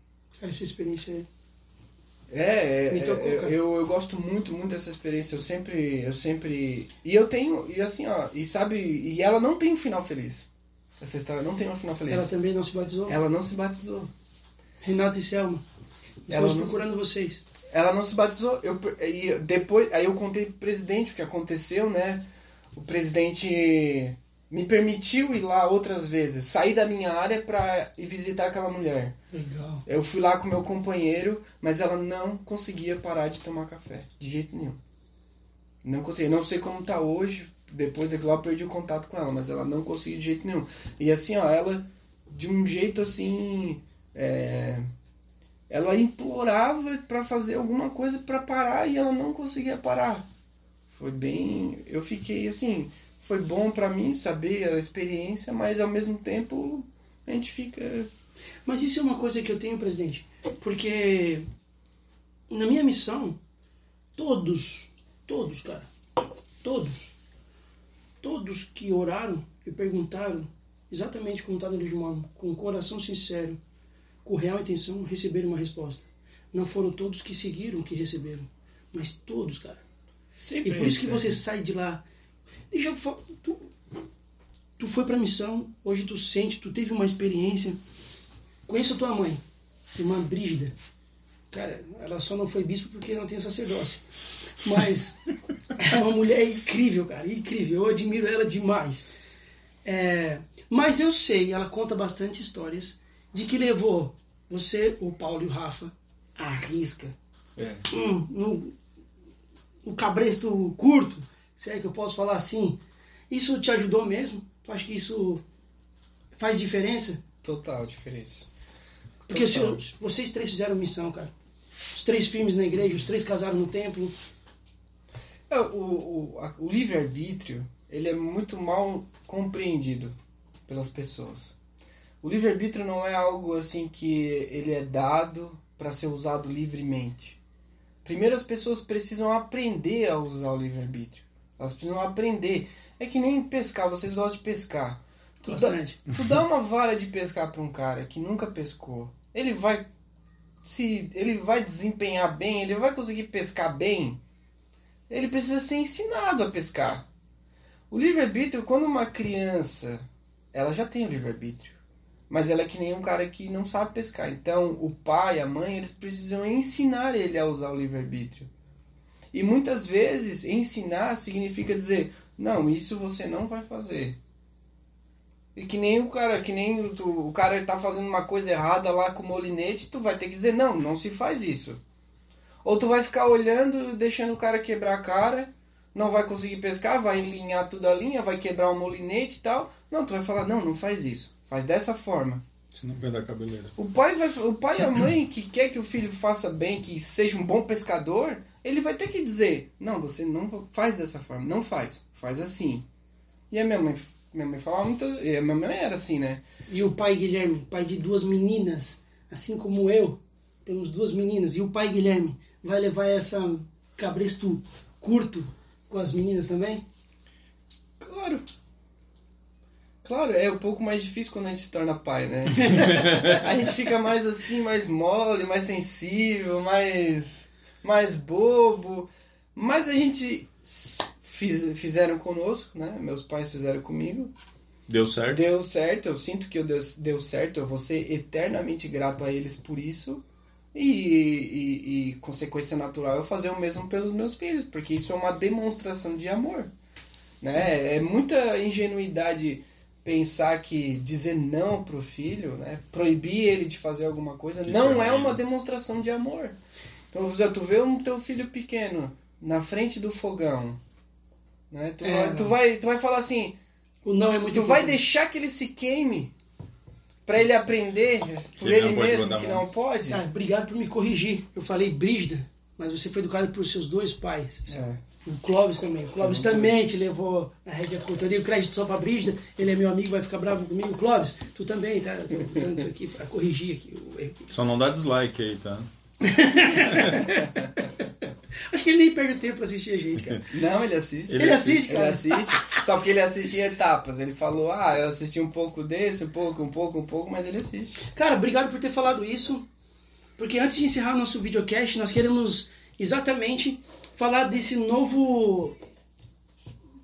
essa experiência É, é, é, eu, eu gosto muito, muito dessa experiência. Eu sempre, eu sempre. E eu tenho, e assim, ó, e sabe, e ela não tem um final feliz. Essa história não tem um final feliz. Ela também não se batizou. Ela não se batizou. Renata e Selma. Estamos procurando vocês. Ela não se batizou. Eu, e depois, aí eu contei pro presidente o que aconteceu, né? O presidente me permitiu ir lá outras vezes, sair da minha área pra ir visitar aquela mulher. Legal. Eu fui lá com meu companheiro, mas ela não conseguia parar de tomar café, de jeito nenhum. Não conseguia. Não sei como tá hoje. Depois daquilo lá eu perdi o contato com ela, mas ela não conseguia de jeito nenhum. E assim, ó, ela de um jeito assim, é, ela implorava pra fazer alguma coisa pra parar e ela não conseguia parar. Foi bem, eu fiquei assim, foi bom pra mim saber a experiência, mas ao mesmo tempo a gente fica Mas isso é uma coisa que eu tenho, presidente. Porque na minha missão, todos, todos, cara, todos, todos que oraram e perguntaram exatamente como está no Mormon, com o coração sincero, com real intenção, receberam uma resposta. Não foram todos que seguiram que receberam, mas todos, cara. sempre E por isso que recebe. você sai de lá. Deixa eu tu, tu foi pra missão, hoje tu sente, tu teve uma experiência. Conheço a tua mãe, irmã Brígida. Cara, ela só não foi bispo porque não tem sacerdócio. Mas é uma mulher incrível, cara, incrível. Eu admiro ela demais. É, mas eu sei, ela conta bastante histórias de que levou você, o Paulo e o Rafa à risca É. hum, no, no cabresto curto, se é que eu posso falar assim, isso te ajudou mesmo? Tu acha que isso faz diferença? Total diferença. Porque se Total. eu- vocês três fizeram missão, cara. Os três firmes na igreja, os três casaram no templo. É, o, o, a- o livre-arbítrio, ele é muito mal compreendido pelas pessoas. O livre-arbítrio não é algo assim que ele é dado para ser usado livremente. Primeiro as pessoas precisam aprender a usar o livre-arbítrio. Elas precisam aprender. É que nem pescar, vocês gostam de pescar. Tu dá, Bastante. Tu dá uma vara de pescar para um cara que nunca pescou, ele vai se ele vai desempenhar bem, ele vai conseguir pescar bem. Ele precisa ser ensinado a pescar. O livre-arbítrio, quando uma criança, ela já tem o livre-arbítrio, mas ela é que nem um cara que não sabe pescar. Então, o pai, a mãe, eles precisam ensinar ele a usar o livre-arbítrio. E muitas vezes ensinar significa dizer: "Não, isso você não vai fazer". E que nem o cara, que nem o, tu- o cara tá fazendo uma coisa errada lá com o molinete, tu vai ter que dizer, não, não se faz isso. Ou tu vai ficar olhando, deixando o cara quebrar a cara, não vai conseguir pescar, vai enlinhar tudo a linha, vai quebrar o molinete e tal. Não, tu vai falar, não, não faz isso. Faz dessa forma. Senão vai dar cabeleira. O pai, vai, o pai e a mãe que quer que o filho faça bem, que seja um bom pescador, ele vai ter que dizer, não, você não faz dessa forma, não faz, faz assim. E a minha mãe, minha mãe falava muitas, e a minha mãe era assim, né? E o pai Guilherme, pai de duas meninas, assim como eu, temos duas meninas. E o pai Guilherme vai levar essa cabresto curto com as meninas também? Claro. Claro, é um pouco mais difícil quando a gente se torna pai, né? *laughs* a gente fica mais assim, mais mole, mais sensível, mais mais bobo. Mas a gente fiz, fizeram conosco, né? Meus pais fizeram comigo. Deu certo? Deu certo, eu sinto que eu deu, deu certo, eu vou ser eternamente grato a eles por isso. E, e, e consequência natural eu fazer o mesmo pelos meus filhos, porque isso é uma demonstração de amor. Né? É muita ingenuidade pensar que dizer não pro filho, né? proibir ele de fazer alguma coisa, não é é uma demonstração de amor. Então, exemplo, tu vê um teu filho pequeno na frente do fogão, né? Tu, É, vai, tu, vai, tu vai falar assim, O não é muito Tu vai deixar que ele se queime pra ele aprender por ele mesmo que mão. não pode? Ah, obrigado por me corrigir. Eu falei Brígida, mas você foi educado por seus dois pais. É. O Clóvis também. O Clóvis Não, também te levou na rédea curta. Eu dei o crédito só pra Brígida. Ele é meu amigo, vai ficar bravo comigo. Clóvis, tu também, tá? Tô dando isso aqui pra corrigir aqui. Só não dá dislike aí, tá? *laughs* Acho que ele nem perde o tempo pra assistir a gente, cara. Não, ele assiste. Ele assiste, Ele cara. assiste. Só porque ele assiste em etapas. Ele falou, ah, eu assisti um pouco desse, um pouco, um pouco, um pouco, mas ele assiste. Cara, obrigado por ter falado isso. Porque antes de encerrar nosso videocast, nós queremos exatamente falar desse novo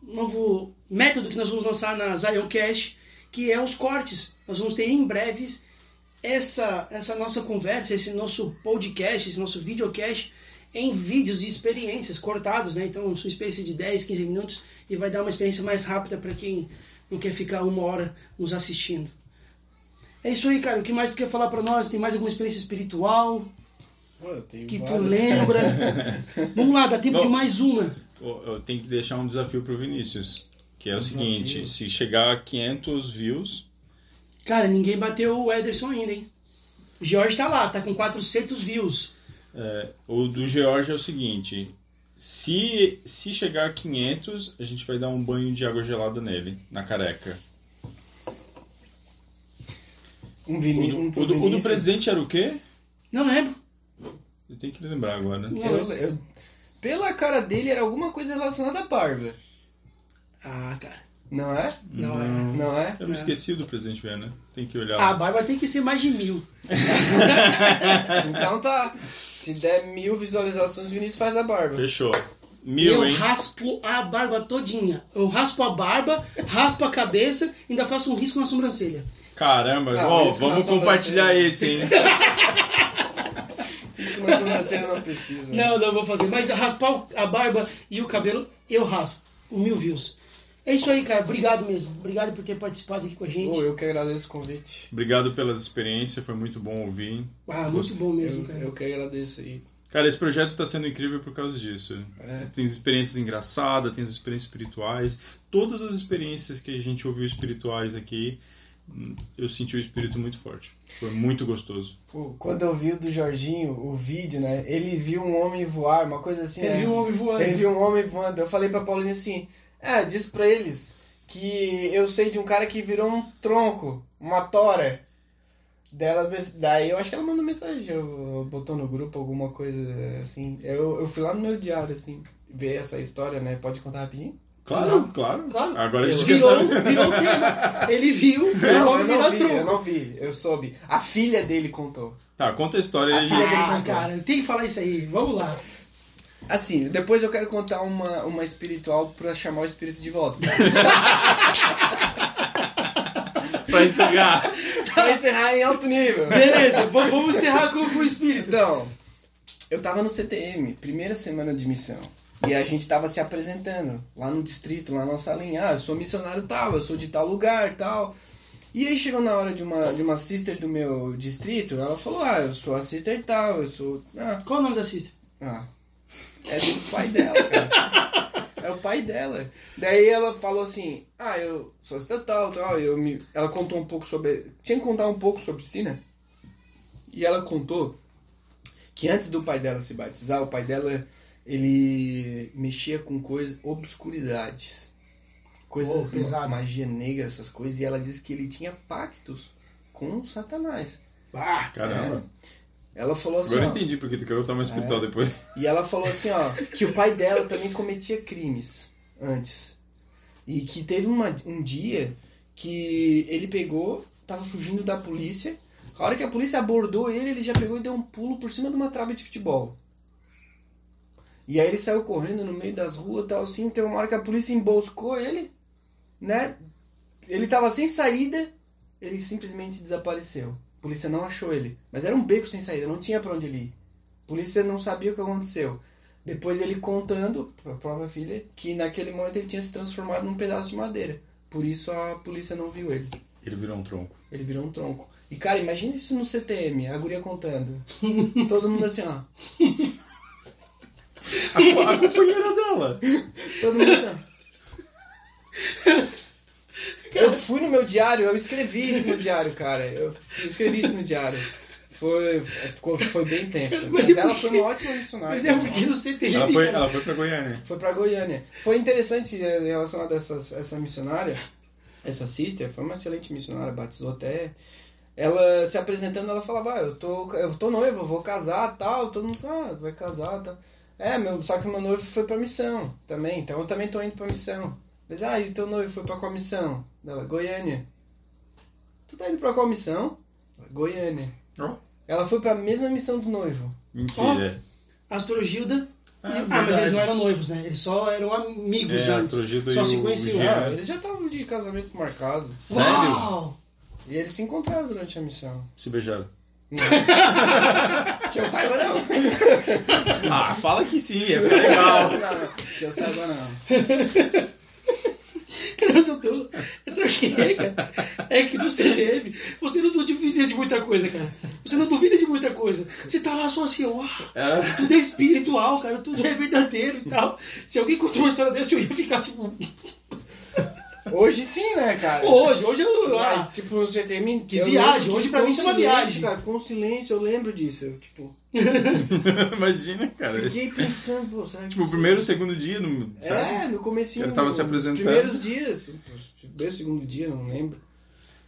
novo método que nós vamos lançar na Zioncast, que é os cortes. Nós vamos ter em breves essa essa nossa conversa, esse nosso podcast, esse nosso videocast em vídeos e experiências cortados, né? Então, são experiências de 10, 15 minutos e vai dar uma experiência mais rápida para quem não quer ficar uma hora nos assistindo. É isso aí, cara. O que mais tu quer falar para nós? Tem mais alguma experiência espiritual Pô, eu tenho que tu várias, lembra? *laughs* Vamos lá, dá tempo de mais uma. Eu eu tenho que deixar um desafio pro Vinícius. Que é o Desafio. seguinte, se chegar a 500 views, Cara, ninguém bateu o Ederson ainda, hein? O George tá lá, tá com 400 views. é, o do George é o seguinte, se, se chegar a 500, a gente vai dar um banho de água gelada nele, na careca. Um, O Vini, do, um o do- o do presidente era o quê? Não lembro. Eu tenho que lembrar agora. Não Eu, eu- pela cara dele era alguma coisa relacionada à barba. Ah, cara. Não é? Não é. Não é? Eu me esqueci do presidente Viana. Tem que olhar. A barba tem que ser mais de mil. *laughs* Então tá. Se der mil visualizações, o Vinícius faz a barba. Fechou. Mil, eu hein? raspo a barba todinha. Eu raspo a barba, raspo a cabeça e ainda faço um risco na sobrancelha. Caramba, Não, ó, isso na vamos compartilhar esse, hein? *laughs* Isso que na sobrancelha não precisa. Não, não vou fazer. Mas raspar o- a barba e o cabelo, eu raspo. Um mil views. É isso aí, cara. Obrigado mesmo. Obrigado por ter participado aqui com a gente. Pô, eu que agradeço o convite. Obrigado pelas experiências, foi muito bom ouvir. Ah, muito bom mesmo, Eu, cara. eu que agradeço aí. Cara, esse projeto está sendo incrível por causa disso. É. Tem as experiências engraçadas, tem as experiências espirituais. Todas as experiências que a gente ouviu espirituais aqui, eu senti o espírito muito forte. Foi muito gostoso. Pô, quando eu vi o do Jorginho, o vídeo, né? Ele viu um homem voar, uma coisa assim. Ele né? viu um homem voando. Ele viu um homem voando. Eu falei pra Paulinho assim: É, diz pra eles que eu sei de um cara que virou um tronco, uma tora. Dela, daí eu acho que ela mandou mensagem, eu, botou no grupo alguma coisa assim. Eu, eu fui lá no meu diário, assim, ver essa história, né? Pode contar rapidinho? Claro, claro. Claro. Agora a gente Virou, virou tema. Ele viu, Não, o eu homem não vi, tronco. eu não vi, eu soube. A filha dele contou. Tá, conta a história A aí. filha dele Ah, contou. cara, tem que falar isso aí. Vamos lá. Assim, depois eu quero contar uma, uma espiritual pra chamar o espírito de volta. *laughs* pra encerrar. pra encerrar em alto nível. Beleza, vamos encerrar com, com o espírito. Então, eu tava no CTM, primeira semana de missão. E a gente tava se apresentando lá no distrito, lá na nossa linha. Ah, eu sou missionário tal, eu sou de tal lugar tal. E aí chegou na hora de uma, de uma sister do meu distrito, ela falou, ah, eu sou a sister tal, eu sou. Ah, Qual o nome da sister? ah. É do pai dela, cara. É o pai dela. Daí ela falou assim, ah, eu sou sister tal, tal. Eu me... Ela contou um pouco sobre. Tinha que contar um pouco sobre si, né? E ela contou que antes do pai dela se batizar, o pai dela ele mexia com coisas, obscuridades, coisas, Oh, magia negra, essas coisas, e ela disse que ele tinha pactos com Satanás. Ah, Caramba. Ela falou assim, Agora eu ó, entendi porque tu quer contar uma espiritual É. depois. e ela falou assim, ó, que o pai dela também cometia crimes antes. E que teve uma, um dia que ele pegou, tava fugindo da polícia. A hora que a polícia abordou ele, ele já pegou e deu um pulo por cima de uma trave de futebol. E aí ele saiu correndo no meio das ruas e tal assim. Teve uma hora que a polícia emboscou ele, né? Ele tava sem saída, ele simplesmente desapareceu. A polícia não achou ele. Mas era um beco sem saída, não tinha pra onde ele ir. A polícia não sabia o que aconteceu. Depois ele contando pra própria filha que naquele momento ele tinha se transformado num pedaço de madeira. Por isso a polícia não viu ele. Ele virou um tronco. Ele virou um tronco. E cara, imagina isso no CTM, a guria contando. *laughs* Todo mundo assim, ó. A, a companheira dela. Todo mundo assim, ó. *laughs* Eu fui no meu diário, eu escrevi isso no diário, cara. Eu escrevi isso no diário. Foi, ficou, foi bem tenso. Mas Mas é ela foi uma ótima missionária. Mas é porque no CTM, Ela foi, ela foi pra Goiânia. Foi pra Goiânia. Foi interessante eh, relacionado a essa, essa missionária, essa sister, foi uma excelente missionária, batizou até. Ela se apresentando, ela falava, ah, eu tô, eu tô noiva, eu vou casar tal. Todo mundo, ah, vai casar tal. É, meu, só que meu noivo foi pra missão também, então eu também tô indo pra missão. Diz, ah, e teu noivo foi pra qual missão? Ela, Goiânia. Tu tá indo pra qual missão? Goiânia. Ó. Ela foi pra mesma missão do noivo. Mentira. Astrogilda. Ah, e- ah, mas eles não eram noivos, né? Eles só eram amigos É, antes. Astrogilda Só e se o- conheciam. Ah, eles já estavam de casamento marcado. Sério? Uau! E eles se encontraram durante a missão. Se beijaram. *laughs* Que eu saiba não. Ah, fala que sim, é legal. Não, não. Que eu saiba não. *laughs* *laughs* Cara, eu tô... Sabe o que é, cara? É que no CTM você não duvida de muita coisa, cara. Você não duvida de muita coisa. Você tá lá só assim, ó, É, tudo é espiritual, cara, tudo é verdadeiro e tal. Se alguém contou uma história dessa, eu ia ficar tipo. Hoje sim, né, cara? Hoje, hoje eu. Mas, Ah, tipo, no CTM... Que viagem, hoje pra mim isso é uma um viagem. Cara, ficou um silêncio, eu lembro disso. Eu, tipo, *laughs* imagina, cara. fiquei pensando, pô, será que... Tipo, o primeiro, segundo dia, não, sabe? É, no comecinho. Ele tava se apresentando. primeiros dias. Primeiro, segundo dia, não lembro.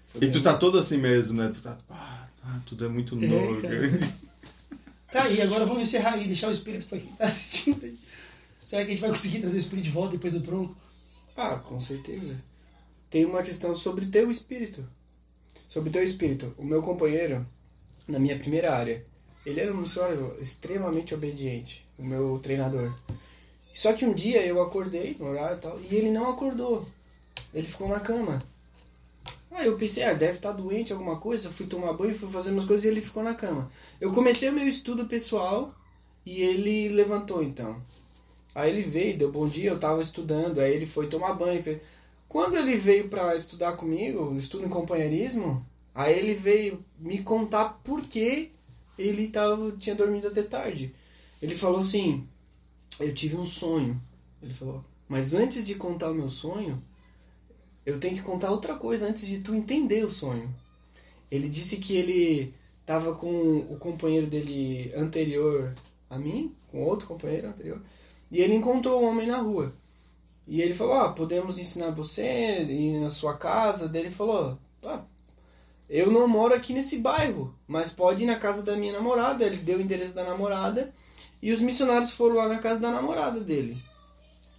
Foi E tu tá todo assim mesmo, né? Tu tá, ah, tudo é muito novo. cara. cara. Tá aí, agora vamos encerrar aí, deixar o espírito pra quem tá assistindo aí. Será que a gente vai conseguir trazer o espírito de volta depois do tronco? Ah, com certeza. Tem uma questão sobre teu espírito. Sobre teu espírito. O meu companheiro, na minha primeira área, ele era um missionário extremamente obediente, o meu treinador. Só que um dia eu acordei no horário e tal, e ele não acordou. Ele ficou na cama. Aí eu pensei, ah, deve estar doente, alguma coisa. Fui tomar banho, fui fazer umas coisas e ele ficou na cama. Eu comecei o meu estudo pessoal e ele levantou então. Aí ele veio, deu bom dia, eu tava estudando, aí ele foi tomar banho. Fez... Quando ele veio pra estudar comigo, estudo em companheirismo, aí ele veio me contar por que ele tava, tinha dormido até tarde. Ele falou assim: Eu tive um sonho. Ele falou: Mas antes de contar o meu sonho, eu tenho que contar outra coisa antes de tu entender o sonho. Ele disse que ele tava com o companheiro dele anterior a mim, com outro companheiro anterior, e ele encontrou um homem na rua. E ele falou: Ah, podemos ensinar você ir na sua casa. Daí ele falou: ah, Eu não moro aqui nesse bairro, mas pode ir na casa da minha namorada. Ele deu o endereço da namorada e os missionários foram lá na casa da namorada dele.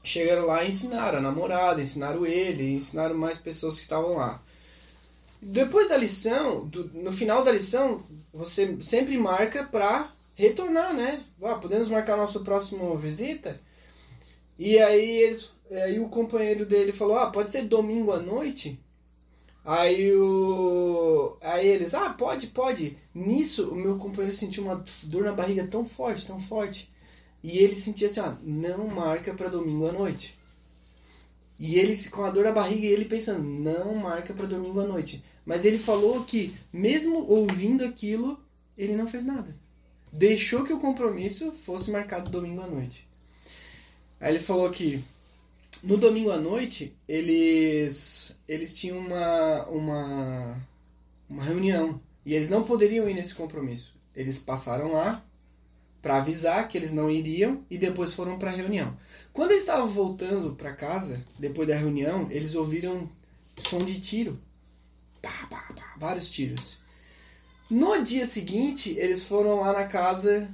Chegaram lá e ensinaram a namorada, ensinaram ele, ensinaram mais pessoas que estavam lá. Depois da lição, do- no final da lição, você sempre marca pra retornar, né? Ah, podemos marcar nossa próxima visita? E aí, eles, aí o companheiro dele falou, ah, pode ser domingo à noite? Aí o. Aí eles, ah, pode, pode. Nisso, o meu companheiro sentiu uma dor na barriga tão forte, tão forte. E ele sentia assim, ó, não marca pra domingo à noite. E ele com a dor na barriga e ele pensando, não marca pra domingo à noite. Mas ele falou que, mesmo ouvindo aquilo, ele não fez nada. Deixou que o compromisso fosse marcado domingo à noite. Aí ele falou que no domingo à noite eles eles tinham uma uma uma reunião e eles não poderiam ir nesse compromisso. Eles passaram lá para avisar que eles não iriam e depois foram para a reunião. Quando eles estavam voltando para casa depois da reunião, eles ouviram som de tiro. Pá, pá, pá, vários tiros. No dia seguinte, eles foram lá na casa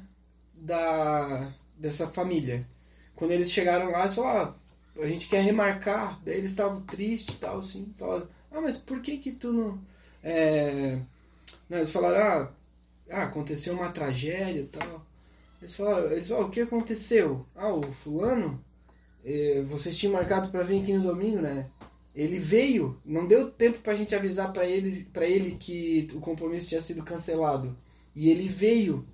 da dessa família. Quando eles chegaram lá, eles falaram, ah, a gente quer remarcar. Daí eles estavam tristes e tal, assim. Falaram, ah, mas por que que tu não... É... Não, eles falaram, ah, ah, aconteceu uma tragédia e tal. Eles falaram, eles falaram, o que aconteceu? Ah, o fulano, eh, vocês tinham marcado para vir aqui no domingo, né? Ele veio, não deu tempo pra gente avisar pra ele, ele que o compromisso tinha sido cancelado. E ele veio.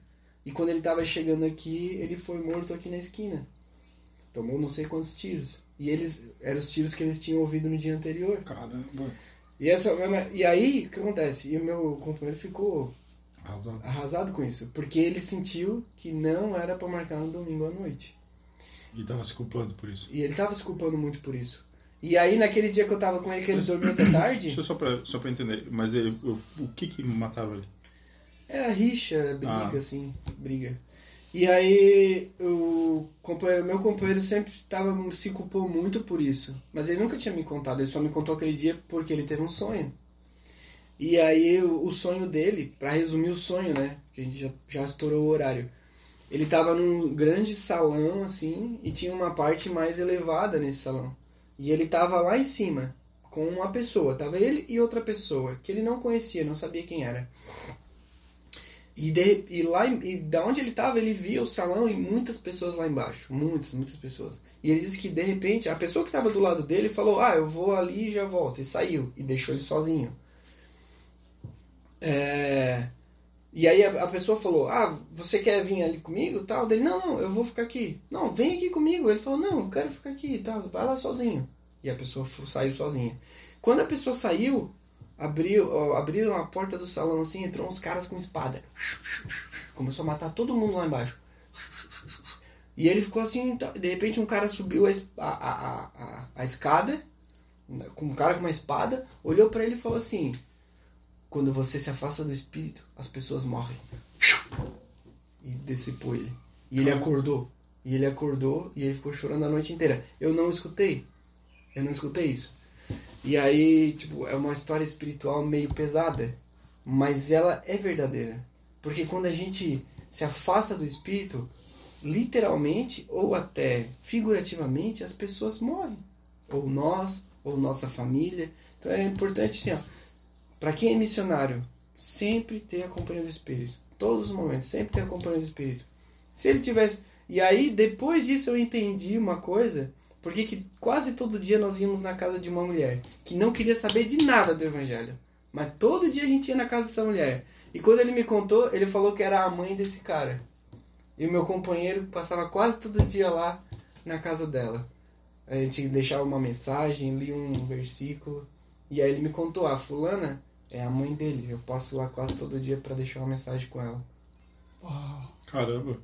E quando ele tava chegando aqui, ele foi morto aqui na esquina. Tomou não sei quantos tiros. E eles eram os tiros que eles tinham ouvido no dia anterior. Caramba. E, essa, e aí, o que acontece? E o meu companheiro ficou Razão. arrasado com isso. Porque ele sentiu que não era pra marcar no domingo à noite. E tava se culpando por isso. E ele tava se culpando muito por isso. E aí, naquele dia que eu tava com ele, que ele dormiu até *coughs* tarde, Deixa eu só pra, só pra entender. Mas ele, o, o que que matava ele? é a rixa, briga, Ah. assim, briga. E aí, o companheiro, meu companheiro sempre tava, se culpou muito por isso. Mas ele nunca tinha me contado, ele só me contou aquele dia porque ele teve um sonho. E aí, o, o sonho dele, pra resumir o sonho, né, que a gente já, já estourou o horário. Ele tava num grande salão, assim, e tinha uma parte mais elevada nesse salão. E ele tava lá em cima, com uma pessoa. Tava ele e outra pessoa, que ele não conhecia, não sabia quem era. E, de, e lá e da onde ele tava, ele via o salão e muitas pessoas lá embaixo. Muitas, muitas pessoas. E ele disse que de repente a pessoa que tava do lado dele falou: Ah, eu vou ali e já volto. E saiu. E deixou ele sozinho. É, E aí a, a pessoa falou: Ah, você quer vir ali comigo? Tal. Dele: Não, não, eu vou ficar aqui. Não, vem aqui comigo. Ele falou: Não, eu quero ficar aqui. Tal. Vai lá sozinho. E a pessoa saiu sozinha. Quando a pessoa saiu, abriu, abriram a porta do salão assim, entrou uns caras com espada. Começou a matar todo mundo lá embaixo. E ele ficou assim, tá- de repente um cara subiu a, a, a, a, escada, né, com um cara com uma espada, olhou pra ele e falou assim: Quando você se afasta do espírito, as pessoas morrem. E decepou ele. E ele acordou. E ele acordou e ele ficou chorando a noite inteira. Eu não escutei. Eu não escutei isso. E aí, tipo, é uma história espiritual meio pesada, mas ela é verdadeira. Porque quando a gente se afasta do espírito, literalmente ou até figurativamente, as pessoas morrem. Ou nós, ou nossa família. Então é importante, assim, ó, para quem é missionário, sempre ter a companhia do espírito. Todos os momentos, sempre ter a companhia do espírito. Se ele tivesse. E aí, depois disso, eu entendi uma coisa. Porque que quase todo dia nós íamos na casa de uma mulher que não queria saber de nada do evangelho. Mas todo dia a gente ia na casa dessa mulher. E quando ele me contou, ele falou que era a mãe desse cara. E o meu companheiro passava quase todo dia lá na casa dela. A gente deixava uma mensagem, lia um versículo. E aí ele me contou: a fulana é a mãe dele. Eu passo lá quase todo dia para deixar uma mensagem com ela. Uau. Caramba.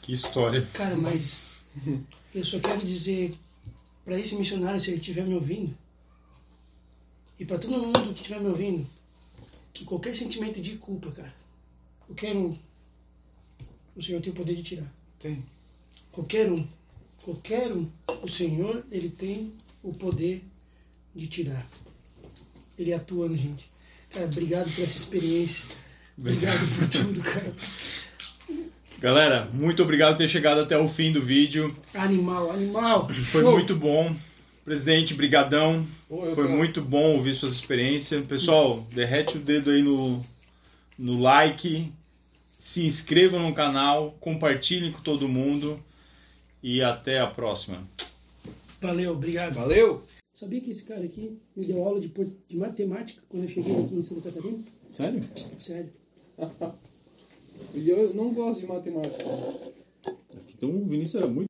Que história. Cara, mas eu só quero dizer para esse missionário, se ele estiver me ouvindo, e para todo mundo que estiver me ouvindo, que qualquer sentimento de culpa, cara, qualquer um, o Senhor tem o poder de tirar. Tem. Qualquer um, qualquer um, o Senhor, ele tem o poder de tirar. Ele atua na gente. Cara, obrigado por essa experiência. Obrigado por tudo, cara. Galera, muito obrigado por ter chegado até o fim do vídeo. Animal, animal. Foi Show. muito bom. Presidente, brigadão. Eu Foi quero- muito bom ouvir suas experiências. Pessoal, derrete o dedo aí no, no like, se inscrevam no canal, compartilhem com todo mundo e até a próxima. Valeu, obrigado. Valeu! Sabia que esse cara aqui me deu aula de, de matemática quando eu cheguei aqui em Santa Catarina? Sério? Sério. *laughs* E eu não gosto de matemática. Então o Vinícius era muito